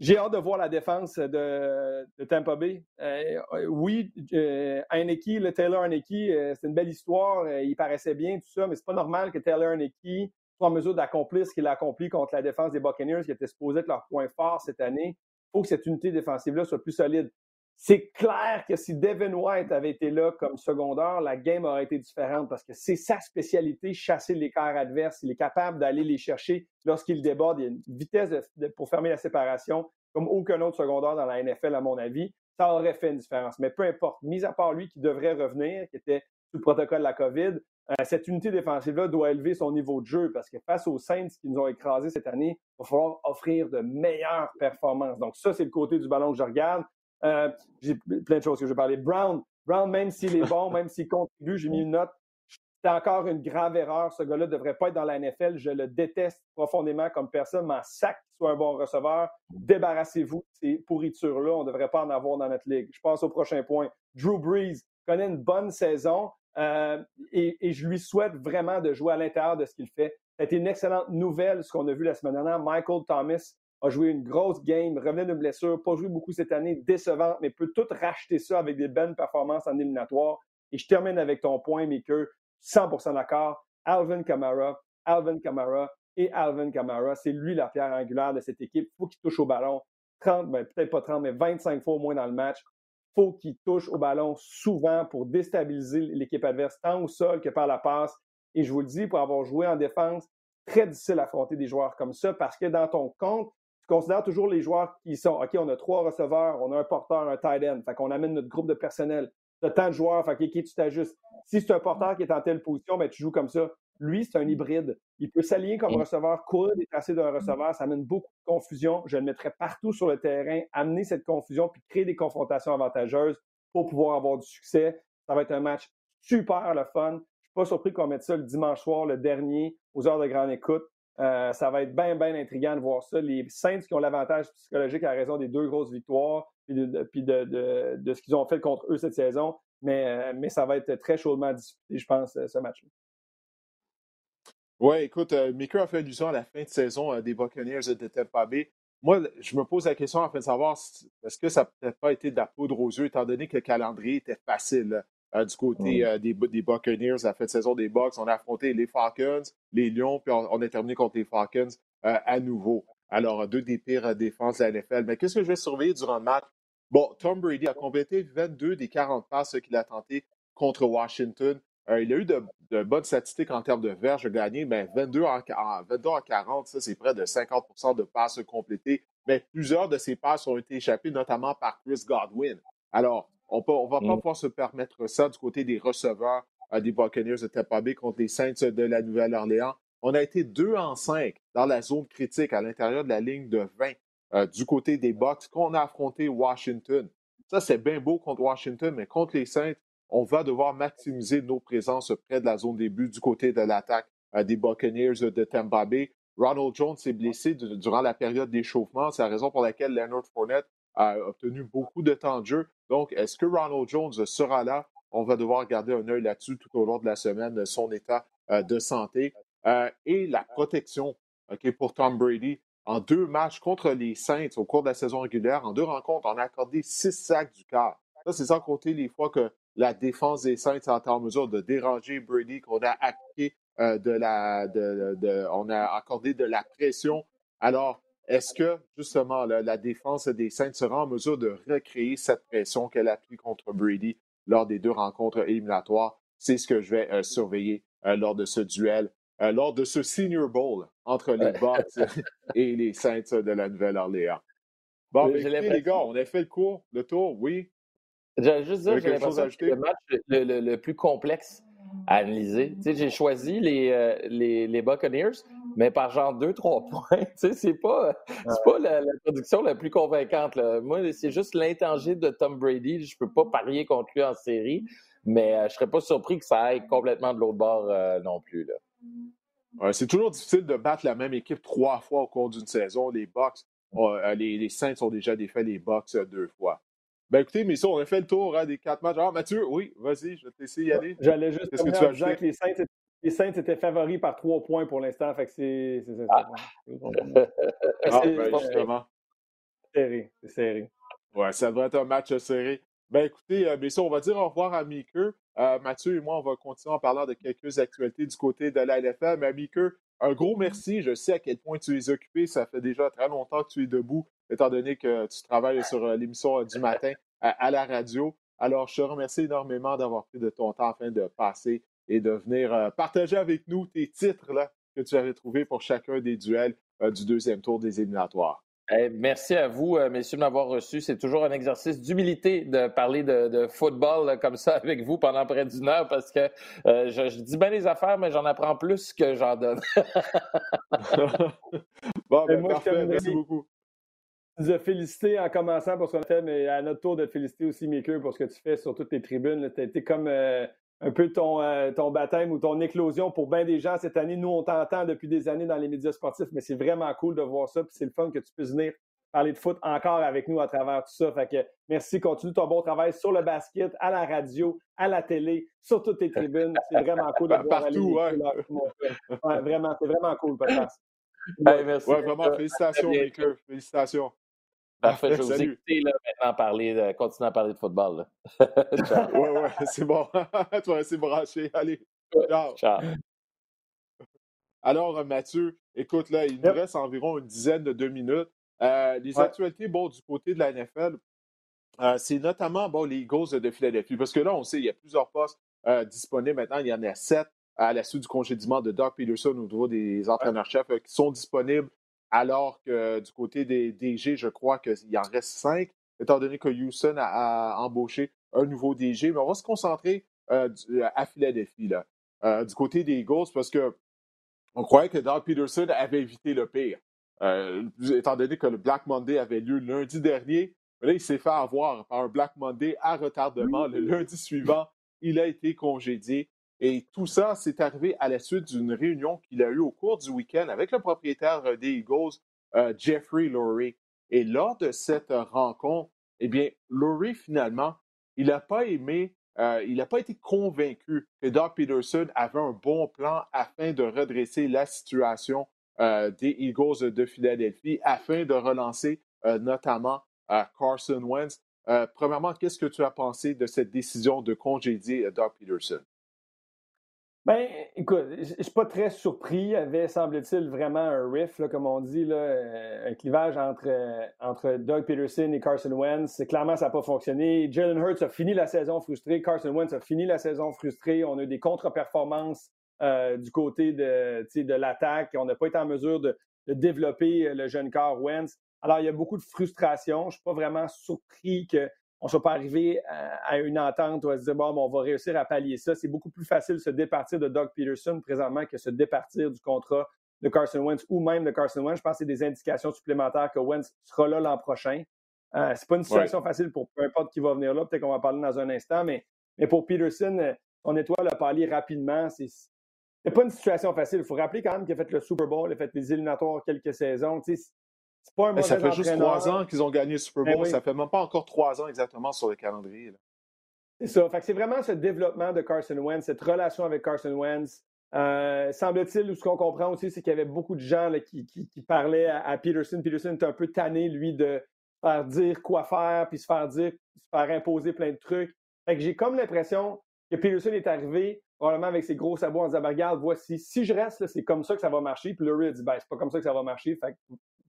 J'ai hâte de voir la défense de, Tampa Bay. Euh, oui, euh, le Taylor Heineke, euh, c'est une belle histoire. Euh, il paraissait bien, tout ça, mais c'est pas normal que Taylor Heineke soit en mesure d'accomplir ce qu'il a accompli contre la défense des Buccaneers, qui était supposé être leur point fort cette année. Il faut que cette unité défensive-là soit plus solide. C'est clair que si Devin White avait été là comme secondaire, la game aurait été différente parce que c'est sa spécialité, chasser l'écart adverse. Il est capable d'aller les chercher lorsqu'il déborde. Il y a une vitesse pour fermer la séparation comme aucun autre secondaire dans la NFL, à mon avis. Ça aurait fait une différence. Mais peu importe, mis à part lui qui devrait revenir, qui était sous le protocole de la COVID, euh, cette unité défensive-là doit élever son niveau de jeu parce que face aux Saints qui nous ont écrasés cette année, il va falloir offrir de meilleures performances. Donc, ça, c'est le côté du ballon que je regarde. Euh, j'ai plein de choses que je vais parler. Brown, Brown, même s'il est bon, <laughs> même s'il contribue, j'ai mis une note. C'est encore une grave erreur. Ce gars-là ne devrait pas être dans la NFL. Je le déteste profondément comme personne. M'en sac qu'il soit un bon receveur. Débarrassez-vous de ces pourritures-là. On ne devrait pas en avoir dans notre ligue. Je passe au prochain point. Drew Brees connaît une bonne saison euh, et, et, je lui souhaite vraiment de jouer à l'intérieur de ce qu'il fait. Été une excellente nouvelle, ce qu'on a vu la semaine dernière. Michael Thomas a joué une grosse game, revenait de blessure, pas joué beaucoup cette année, décevante, mais peut tout racheter ça avec des bonnes performances en éliminatoire. Et je termine avec ton point, Maker. 100% d'accord. Alvin Kamara, Alvin Kamara et Alvin Kamara, c'est lui la pierre angulaire de cette équipe. Il faut qu'il touche au ballon 30, ben, peut-être pas 30, mais 25 fois au moins dans le match. Faut qu'il touche au ballon souvent pour déstabiliser l'équipe adverse, tant au sol que par la passe. Et je vous le dis, pour avoir joué en défense, très difficile d'affronter des joueurs comme ça parce que dans ton compte, considère toujours les joueurs qui sont, OK, on a trois receveurs, on a un porteur, un tight end. Fait qu'on amène notre groupe de personnel. Tu as tant de joueurs, fait que, tu t'ajustes. Si c'est un porteur qui est en telle position, ben, tu joues comme ça. Lui, c'est un hybride. Il peut s'allier comme receveur, courir des tracés d'un receveur. Ça amène beaucoup de confusion. Je le mettrai partout sur le terrain, amener cette confusion, puis créer des confrontations avantageuses pour pouvoir avoir du succès. Ça va être un match super le fun. Je ne suis pas surpris qu'on mette ça le dimanche soir, le dernier, aux heures de grande écoute. Euh, ça va être bien, bien intriguant de voir ça. Les Saints qui ont l'avantage psychologique à raison des deux grosses victoires, puis de, ce qu'ils ont fait contre eux cette saison. Mais, euh, mais ça va être très chaudement disputé, je pense, ce match-là. Oui, écoute, euh, a fait allusion à la fin de saison euh, des Buccaneers de Tampa Bay. Moi, je me pose la question afin de savoir est-ce que ça n'a peut-être pas été de la poudre aux yeux, étant donné que le calendrier était facile. Euh, du côté euh, des, des, Buccaneers, la fin de saison des Bucks. On a affronté les Falcons, les Lions, puis on, a terminé contre les Falcons euh, à nouveau. Alors, deux des pires défenses de la NFL. Mais qu'est-ce que je vais surveiller durant le match? Bon, Tom Brady a complété 22 des 40 passes qu'il a tenté contre Washington. il a eu de, bonnes statistiques en termes de verges gagnés, mais 22 en, 22 en 40, ça, c'est près de 50% de passes complétées. Mais plusieurs de ces passes ont été échappées, notamment par Chris Godwin. Alors, on ne va pas Mm. pouvoir se permettre ça du côté des receveurs euh, des Buccaneers de Tampa Bay contre les Saints de la Nouvelle-Orléans. On a été 2 en 5 dans la zone critique à l'intérieur de la ligne de 20 euh, du côté des Bucks qu'on a affronté Washington. Ça, c'est bien beau contre Washington, mais contre les Saints, on va devoir maximiser nos présences près de la zone des buts du côté de l'attaque euh, des Buccaneers de Tampa Bay. Ronald Jones s'est blessé du- durant la période d'échauffement. C'est la raison pour laquelle Leonard Fournette a obtenu beaucoup de temps de jeu. Donc, est-ce que Ronald Jones sera là? On va devoir garder un œil là-dessus tout au long de la semaine, son état euh, de santé. Euh, et la protection pour Tom Brady. En deux matchs contre les Saints au cours de la saison régulière, en deux rencontres, on a accordé six sacs du quart. Ça, c'est sans compter les fois que la défense des Saints a été en mesure de déranger Brady, qu'on a appliqué euh, de la, de, de- on a accordé de la pression. Alors, est-ce que, justement, là, la défense des Saints sera en mesure de recréer cette pression qu'elle appuie contre Brady lors des deux rencontres éliminatoires? C'est ce que je vais euh, surveiller euh, lors de ce duel, euh, lors de ce Senior Bowl entre les Bucks <laughs> et les Saints de la Nouvelle-Orléans. Bon, ben, écoutez, les gars, on a fait le cours, le tour, oui? J'allais juste dire, j'ai l'impression que le match le, le- le plus complexe à analyser. Tu sais, j'ai choisi les, les, les Buccaneers, mais par genre 2-3 <laughs> points. Tu sais, c'est pas, c'est pas la, la production la plus convaincante. là. Moi, c'est juste l'intangible de Tom Brady. Je peux pas parier contre lui en série, mais euh, je serais pas surpris que ça aille complètement de l'autre bord euh, non plus. Là. Ouais, c'est toujours difficile de battre la même équipe trois fois au cours d'une saison. Les Bucks, euh, les, les Saints ont déjà défait les Bucks euh, deux fois. Ben écoutez, mais ça, on a fait le tour hein, des quatre matchs. Ah, Mathieu, oui, vas-y, je vais te laisser y aller. J'allais juste Qu'est-ce que que les Saints, étaient- les Saints étaient favoris par trois points pour l'instant. Fait que c'est c'est- Ah, ben, justement. serré. C'est serré. Ouais, ça devrait être un match serré. Ben écoutez, euh, mais ça, on va dire au revoir à Meeker. Euh, Mathieu et moi, on va continuer en parlant de quelques actualités du côté de la LFL. Mais un gros merci. Je sais à quel point tu es occupé. Ça fait déjà très longtemps que tu es debout, étant donné que tu travailles sur euh, l'émission euh, du matin à, à la radio. Alors, je te remercie énormément d'avoir pris de ton temps afin de passer et de venir euh, partager avec nous tes titres là, que tu avais trouvés pour chacun des duels euh, du deuxième tour des éliminatoires. Eh, merci à vous, euh, messieurs, de m'avoir reçu. C'est toujours un exercice d'humilité de parler de, de football là, comme ça <laughs> avec vous pendant près d'une heure parce que euh, je, je dis bien les affaires, mais j'en apprends plus que j'en donne. <laughs> bon, ben, moi, je parfait. Merci beaucoup. Tu nous as félicité en commençant pour ce qu'on a fait, mais à notre tour de te féliciter aussi, Maker, pour ce que tu fais sur toutes les tribunes. Tu as été comme euh, un peu ton, euh, ton baptême ou ton éclosion pour bien des gens cette année. Nous, on t'entend depuis des années dans les médias sportifs, mais c'est vraiment cool de voir ça. Puis c'est le fun que tu puisses venir parler de foot encore avec nous à travers tout ça. Fait que merci, continue ton bon travail sur le basket, à la radio, à la télé, sur toutes les tribunes. C'est vraiment cool de voir Partout, aller ouais. Ouais, vraiment, c'est vraiment cool, podcast. Hey, merci. Ouais, vraiment, félicitations. Maker. Félicitations. Parfait, je vais vous écouter là, maintenant parler, continuer à parler de football. là. <laughs> Ouais, ouais, c'est bon. tu vas rester branché. Allez, ciao. Ciao. Alors, euh, Mathieu, écoute, là, il nous reste environ une dizaine de deux minutes. Euh, les Ouais. actualités, bon, du côté de la NFL, euh, c'est notamment, bon, les Eagles de Philadelphie. Parce que là, on sait, il y a plusieurs postes euh, disponibles maintenant. Il y en a sept à la suite du congédiement de Doug Peterson au niveau des entraîneurs-chefs euh, qui sont disponibles, alors que du côté des DG, je crois qu'il en reste cinq, étant donné que Houston a, a embauché un nouveau DG. Mais on va se concentrer euh, du- à Philadelphie, là. Euh, du côté des Eagles, parce que on croyait que Doug Peterson avait évité le pire. Euh, étant donné que le Black Monday avait lieu lundi dernier, mais là, il s'est fait avoir par un Black Monday à retardement. Le lundi suivant, il a été congédié. Et tout ça, c'est arrivé à la suite d'une réunion qu'il a eue au cours du week-end avec le propriétaire euh, des Eagles, euh, Jeffrey Lurie. Et lors de cette euh, rencontre, eh bien, Lurie, finalement, il n'a pas aimé, il n'a pas été convaincu que Doug Peterson avait un bon plan afin de redresser la situation des Eagles de Philadelphie, afin de relancer notamment Carson Wentz. Premièrement, qu'est-ce que tu as pensé de cette décision de congédier Doug Peterson? Ben, écoute, je suis pas très surpris. Il y avait, semble-t-il, vraiment un riff, comme on dit, euh, un clivage entre, euh, entre Doug Peterson et Carson Wentz. Clairement, ça n'a pas fonctionné. Jalen Hurts a fini la saison frustré. Carson Wentz a fini la saison frustré. On a eu des contre-performances euh, du côté de, de l'attaque. On n'a pas été en mesure de, développer le jeune corps Wentz. Alors, il y a beaucoup de frustration. Je suis pas vraiment surpris que on ne soit pas arrivé à, une entente où on se dire, bon, on va réussir à pallier ça. C'est beaucoup plus facile de se départir de Doug Peterson présentement que se départir du contrat de Carson Wentz ou même de Carson Wentz. Je pense que c'est des indications supplémentaires que Wentz sera là l'an prochain. Euh, c'est pas une situation facile pour peu importe qui va venir là. Peut-être qu'on va parler dans un instant, mais, mais pour Peterson, euh, on étoile le palier rapidement. C'est n'est pas une situation facile. Il faut rappeler quand même qu'il a fait le Super Bowl, il a fait les éliminatoires quelques saisons. C'est pas un mauvais Ça fait juste trois ans qu'ils ont gagné le Super ben Bowl. Ça fait même pas encore trois ans exactement sur le calendrier. C'est ça. c'est vraiment ce développement de Carson Wentz, cette relation avec Carson Wentz. Euh, semble-t-il, ce qu'on comprend aussi, c'est qu'il y avait beaucoup de gens qui, parlaient à, Peterson. Peterson était un peu tanné, lui, de faire dire quoi faire, puis se faire dire, se faire imposer plein de trucs. Fait que j'ai comme l'impression que Peterson est arrivé probablement avec ses gros sabots en disant ben, regarde, voici, si je reste, c'est comme ça que ça va marcher. Puis Lurie a dit ben, c'est pas comme ça que ça va marcher, fait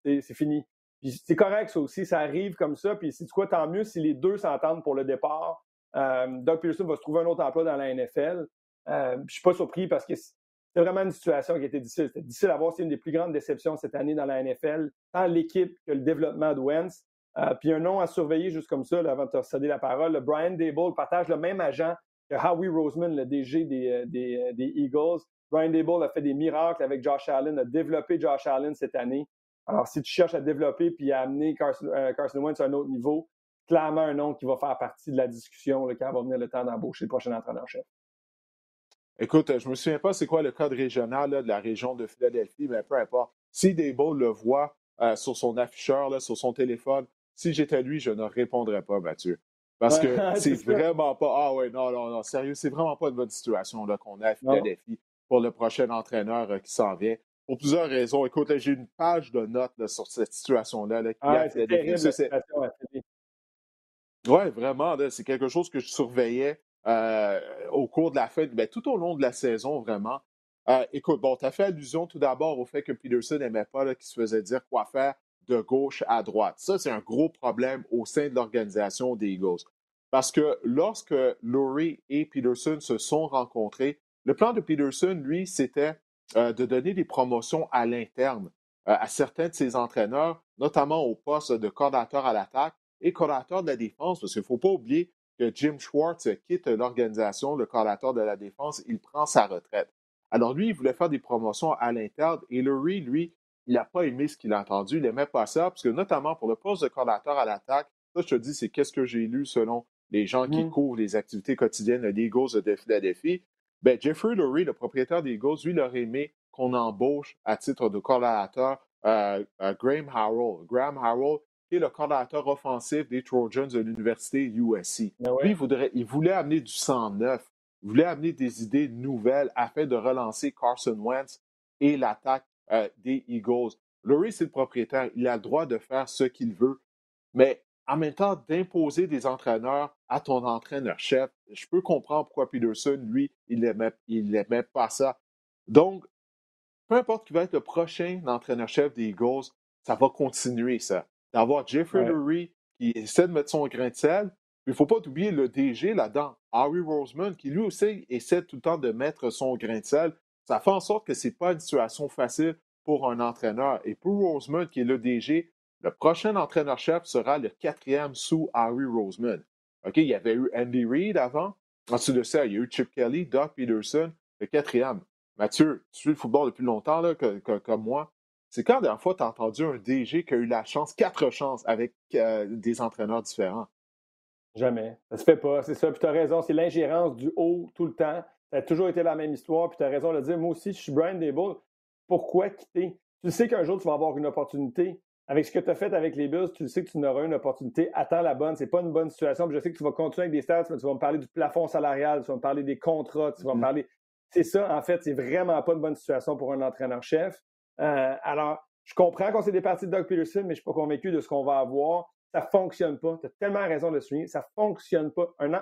c'est fini. C'est correct, ça aussi, ça arrive comme ça. Puis tu quoi, tant mieux si les deux s'entendent pour le départ. Euh, Doug Peterson va se trouver un autre emploi dans la NFL. Euh, je suis pas surpris parce que c'est vraiment une situation qui était difficile. C'était difficile à voir. C'est une des plus grandes déceptions cette année dans la NFL, tant l'équipe que le développement de Wentz. Euh, puis un nom à surveiller juste comme ça, avant de te céder la parole. Le Brian Dable partage le même agent que Howie Roseman, le DG des, euh, des, Eagles. Brian Dable a fait des miracles avec Josh Allen, a développé Josh Allen cette année. Alors, si tu cherches à développer puis à amener Carson, euh, Carson Wentz à un autre niveau, clairement un nom qui va faire partie de la discussion là, quand va venir le temps d'embaucher le prochain entraîneur-chef. Écoute, je ne me souviens pas c'est quoi le code régional de la région de Philadelphie, mais peu importe. Si Dable le voit sur son afficheur, sur son téléphone, si j'étais lui, je ne répondrais pas, Mathieu. Parce que <laughs> c'est vraiment pas. Ah ouais, non, non, non, sérieux, c'est vraiment pas une bonne situation qu'on a à Philadelphie pour le prochain entraîneur euh, qui s'en vient. Pour plusieurs raisons. Écoute, j'ai une page de notes sur cette situation-là. Là, ah, c'est vraiment, c'est quelque chose que je surveillais euh, au cours de la fin, ben, tout au long de la saison, vraiment. Euh, écoute, bon, tu as fait allusion tout d'abord au fait que Peterson n'aimait pas qu'il se faisait dire quoi faire de gauche à droite. Ça, c'est un gros problème au sein de l'organisation des Eagles. Parce que lorsque Laurie et Peterson se sont rencontrés, le plan de Peterson, lui, c'était euh, de donner des promotions à l'interne euh, à certains de ses entraîneurs, notamment au poste de coordinateur à l'attaque et coordinateur de la défense, parce qu'il ne faut pas oublier que Jim Schwartz quitte l'organisation, le coordinateur de la défense, il prend sa retraite. Alors lui, il voulait faire des promotions à l'interne et Laurie, lui, il n'a pas aimé ce qu'il a entendu, il n'aimait pas ça, parce que notamment pour le poste de coordinateur à l'attaque, ça, je te dis, c'est qu'est-ce que j'ai lu selon les gens qui mmh. couvrent les activités quotidiennes des Eagles de Philadelphie. Ben, Jeffrey Lurie, le propriétaire des Eagles, lui, il aurait aimé qu'on embauche à titre de coordinateur euh, euh, Graham Harrell. Graham Harrell, qui est le coordinateur offensif des Trojans de l'université USC. Ben lui, il, voudrait, il voulait amener du sang neuf. Il voulait amener des idées nouvelles afin de relancer Carson Wentz et l'attaque euh, des Eagles. Lurie, c'est le propriétaire. Il a le droit de faire ce qu'il veut. Mais en même temps, d'imposer des entraîneurs à ton entraîneur-chef, je peux comprendre pourquoi Peterson, lui, il n'aimait il pas ça. Donc, peu importe qui va être le prochain entraîneur-chef des Eagles, ça va continuer, ça. D'avoir Jeffrey Lurie qui essaie de mettre son grain de sel. Il ne faut pas oublier le DG là-dedans, Harry Roseman, qui lui aussi essaie tout le temps de mettre son grain de sel. Ça fait en sorte que ce n'est pas une situation facile pour un entraîneur. Et pour Roseman, qui est le DG, le prochain entraîneur-chef sera le quatrième sous Harry Roseman. OK, il y avait eu Andy Reid avant. Ensuite de ça, il y a eu Chip Kelly, Doc Peterson, le quatrième. Mathieu, tu suis le football depuis longtemps, là, comme moi. C'est quand la dernière fois tu as entendu un DG qui a eu la chance, quatre chances avec euh, des entraîneurs différents? Jamais. Ça se fait pas. C'est ça. Puis tu as raison, c'est l'ingérence du haut tout le temps. Ça a toujours été la même histoire, puis tu as raison de dire, moi aussi, je suis Brian Dable. Pourquoi quitter? Tu sais qu'un jour, tu vas avoir une opportunité. Avec ce que tu as fait avec les Bills, tu sais que tu n'auras une opportunité. Attends la bonne. C'est pas une bonne situation. Puis je sais que tu vas continuer avec des stats, mais tu vas me parler du plafond salarial, tu vas me parler des contrats, tu vas me mm-hmm. parler. C'est ça, en fait, c'est vraiment pas une bonne situation pour un entraîneur-chef. Euh, alors, je comprends qu'on s'est départi de Doug Peterson, mais je suis pas convaincu de ce qu'on va avoir. Ça fonctionne pas. Tu as tellement raison de le souligner. Ça fonctionne pas. Un an,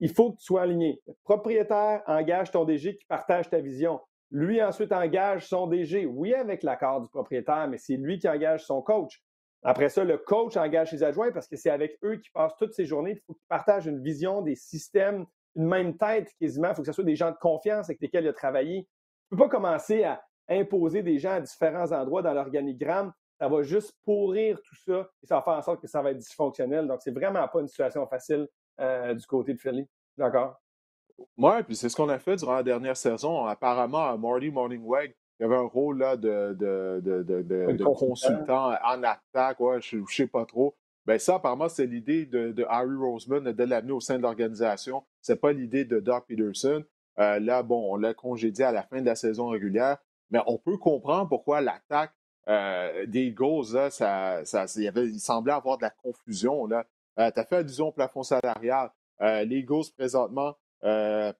il faut que tu sois aligné. Le propriétaire engage ton DG qui partage ta vision. Lui ensuite engage son DG, oui avec l'accord du propriétaire, mais c'est lui qui engage son coach. Après ça, le coach engage ses adjoints parce que c'est avec eux qui passent toutes ces journées. Il faut qu'ils partagent une vision, des systèmes, une même tête quasiment. Il faut que ce soit des gens de confiance avec lesquels il a travaillé. Tu ne peux pas commencer à imposer des gens à différents endroits dans l'organigramme. ça va juste pourrir tout ça et ça va faire en sorte que ça va être dysfonctionnel. Donc, c'est vraiment pas une situation facile euh, du côté de Philly. D'accord? Oui, puis c'est ce qu'on a fait durant la dernière saison. Apparemment, à Marty Morningweg, il y avait un rôle là, de, de, de, consultant en attaque, ouais, je ne sais pas trop. Ben ça, apparemment, c'est l'idée de, Harry Roseman de l'amener au sein de l'organisation. C'est pas l'idée de Doc Peterson. Euh, là, bon, on l'a congédié à la fin de la saison régulière, mais on peut comprendre pourquoi l'attaque euh, des Eagles, là, ça, ça, il, y avait, il semblait avoir de la confusion. Là. Euh, tu as fait allusion au plafond salarial. les Eagles, présentement,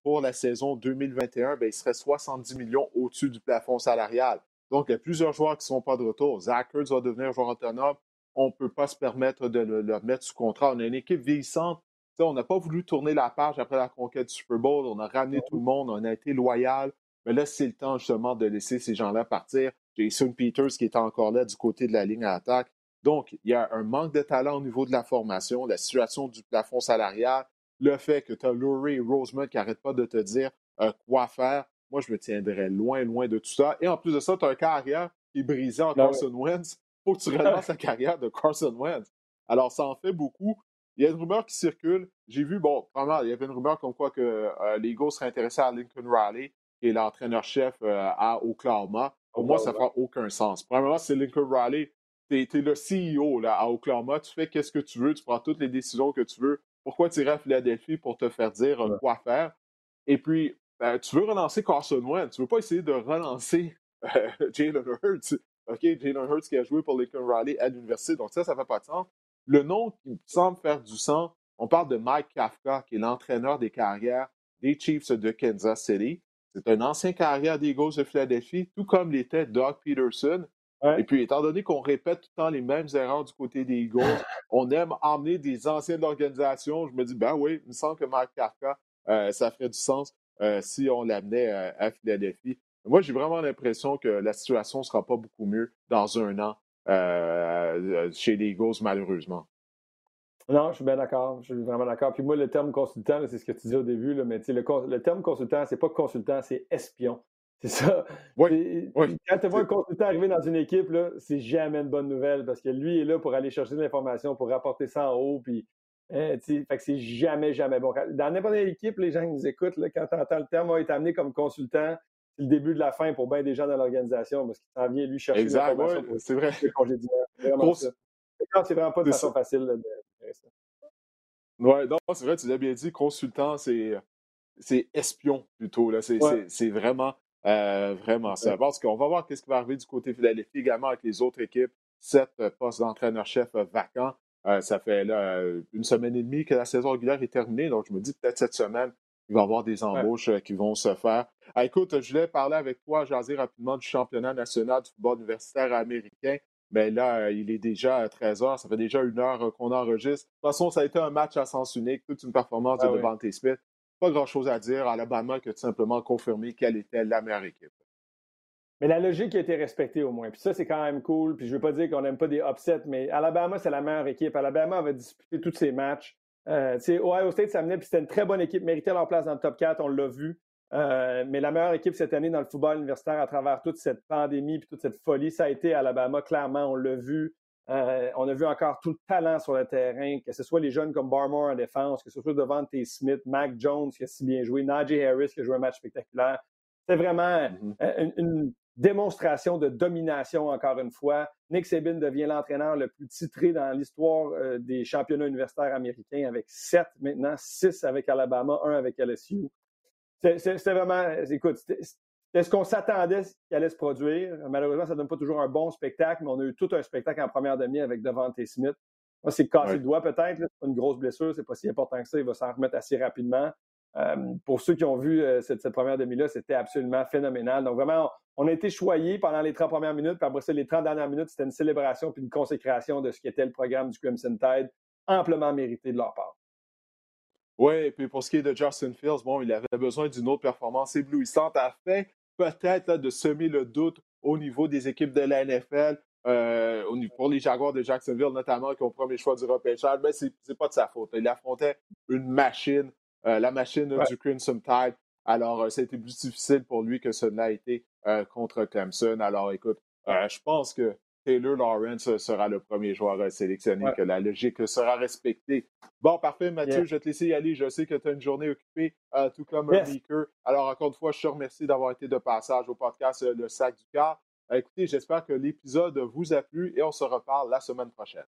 pour la saison 2021, ben, ils seraient 70 millions au-dessus du plafond salarial. Donc, il y a plusieurs joueurs qui ne sont pas de retour. Zach Ertz va devenir joueur autonome on ne peut pas se permettre de le, mettre sous contrat. On a une équipe vieillissante. on n'a pas voulu tourner la page après la conquête du Super Bowl. On a ramené tout le monde. On a été loyal. Mais là, c'est le temps justement de laisser ces gens-là partir. Jason Peters qui est encore là du côté de la ligne à attaque. Donc, il y a un manque de talent au niveau de la formation, la situation du plafond salarial, le fait que tu as Lurie et Roseman qui n'arrêtent pas de te dire euh, quoi faire. Moi, je me tiendrais loin, loin de tout ça. Et en plus de ça, tu as un carrière qui est brisé en ben Carson Wentz faut que tu <laughs> relances la carrière de Carson Wentz. Alors, ça en fait beaucoup. Il y a une rumeur qui circule. J'ai vu, bon, vraiment, il y avait une rumeur comme quoi que euh, les Eagles seraient intéressés à Lincoln Riley, qui est l'entraîneur-chef euh, à Oklahoma. Pour moi, ça ne fera aucun sens. Premièrement, c'est Lincoln Riley. Tu es, le CEO là, à Oklahoma. Tu fais qu'est-ce que tu veux. Tu prends toutes les décisions que tu veux. Pourquoi tu irais à Philadelphie pour te faire dire euh, quoi faire? Et puis, ben, tu veux relancer Carson Wentz. Tu ne veux pas essayer de relancer <laughs> Jalen Hurts. OK, Jalen Hurts qui a joué pour Lincoln Riley à l'université. Donc ça, ça ne fait pas de sens. Le nom qui semble faire du sens, on parle de Mike Kafka, qui est l'entraîneur des carrières des Chiefs de Kansas City. C'est un ancien carrière des Eagles de Philadelphie, tout comme l'était Doug Peterson. Et puis, étant donné qu'on répète tout le temps les mêmes erreurs du côté des Eagles, <laughs> on aime emmener des anciens de l'organisation. Je me dis, ben oui, il me semble que Mike Kafka, euh, ça ferait du sens euh, si on l'amenait euh, à Philadelphie. Moi, j'ai vraiment l'impression que la situation ne sera pas beaucoup mieux dans un an euh, chez les Eagles, malheureusement. Non, je suis bien d'accord. Je suis vraiment d'accord. Puis moi, le terme consultant, c'est ce que tu disais au début, là, mais le, le terme consultant, c'est pas consultant, c'est espion. C'est ça. Oui, Quand tu vois un consultant arriver dans une équipe, c'est jamais une bonne nouvelle parce que lui est là pour aller chercher de l'information, pour rapporter ça en haut. Puis, hein, fait que c'est jamais, jamais bon. Dans n'importe quelle équipe, les gens qui nous écoutent, là, quand tu entends le terme, va être amené comme consultant, c'est le début de la fin pour bien des gens dans l'organisation parce qu'il s'en vient lui chercher exact, ouais, c'est vrai. C'est vraiment pas de façon facile de, ça. Oui, non, c'est vrai, tu l'as bien dit, consultant, c'est espion plutôt. C'est vraiment, euh, vraiment ça. Parce qu'on va voir ce qui va arriver du côté Philadelphie également avec les autres équipes. Sept euh, postes d'entraîneur-chef euh, vacants. ça fait là, une semaine et demie que la saison régulière est terminée. Donc, je me dis peut-être cette semaine, il va y avoir des embauches euh, qui vont se faire. Ah, écoute, je voulais parler avec toi, jaser rapidement du championnat national du football universitaire américain. Mais là, euh, il est déjà à 13 h Ça fait déjà une heure euh, qu'on enregistre. De toute façon, ça a été un match à sens unique, toute une performance de ah Devante Smith. Pas grand-chose à dire. Alabama que tout simplement confirmé quelle était la meilleure équipe. Mais la logique a été respectée au moins. Puis ça, c'est quand même cool. Puis je ne veux pas dire qu'on n'aime pas des upsets, mais Alabama, c'est la meilleure équipe. Alabama va disputer tous ses matchs. Euh, Ohio State s'amenait, puis c'était une très bonne équipe, méritait leur place dans le top 4, on l'a vu. Euh, mais la meilleure équipe cette année dans le football universitaire à travers toute cette pandémie puis toute cette folie, ça a été Alabama, clairement, on l'a vu. Euh, on a vu encore tout le talent sur le terrain, que ce soit les jeunes comme Barmore en défense, que ce soit Devante Smith, Mac Jones qui a si bien joué, Najee Harris qui a joué un match spectaculaire. C'est vraiment mm-hmm. une, démonstration de domination, encore une fois. Nick Saban devient l'entraîneur le plus titré dans l'histoire euh, des championnats universitaires américains avec sept maintenant, six avec Alabama, un avec LSU. C'était vraiment, écoute, c'était ce qu'on s'attendait qu'il allait se produire. Malheureusement, ça ne donne pas toujours un bon spectacle, mais on a eu tout un spectacle en première demi avec Devante Smith. Moi, c'est cassé le doigt peut-être, c'est pas une grosse blessure, c'est pas si important que ça, il va s'en remettre assez rapidement. Euh, pour ceux qui ont vu euh, cette, première demi-là, c'était absolument phénoménal. Donc vraiment, on a été choyés pendant les 30 premières minutes, puis après ça, les 30 dernières minutes, c'était une célébration puis une consécration de ce qui était le programme du Crimson Tide, amplement mérité de leur part. Oui, et puis pour ce qui est de Justin Fields, bon, il avait besoin d'une autre performance éblouissante afin peut-être de semer le doute au niveau des équipes de la NFL, euh, pour les Jaguars de Jacksonville notamment, qui ont premier choix du repêchage, mais ben, c'est pas de sa faute. Il affrontait une machine euh, la machine du Crimson Tide. Alors, euh, ça a été plus difficile pour lui que ce n'a été euh, contre Clemson. Alors, écoute, je pense que Taylor Lawrence sera le premier joueur sélectionné, que la logique sera respectée. Bon, parfait, Mathieu, je vais te laisser y aller. Je sais que tu as une journée occupée, tout comme yes. Meeker. Alors, encore une fois, je te remercie d'avoir été de passage au podcast Le Sac du Car. Écoutez, j'espère que l'épisode vous a plu et on se reparle la semaine prochaine.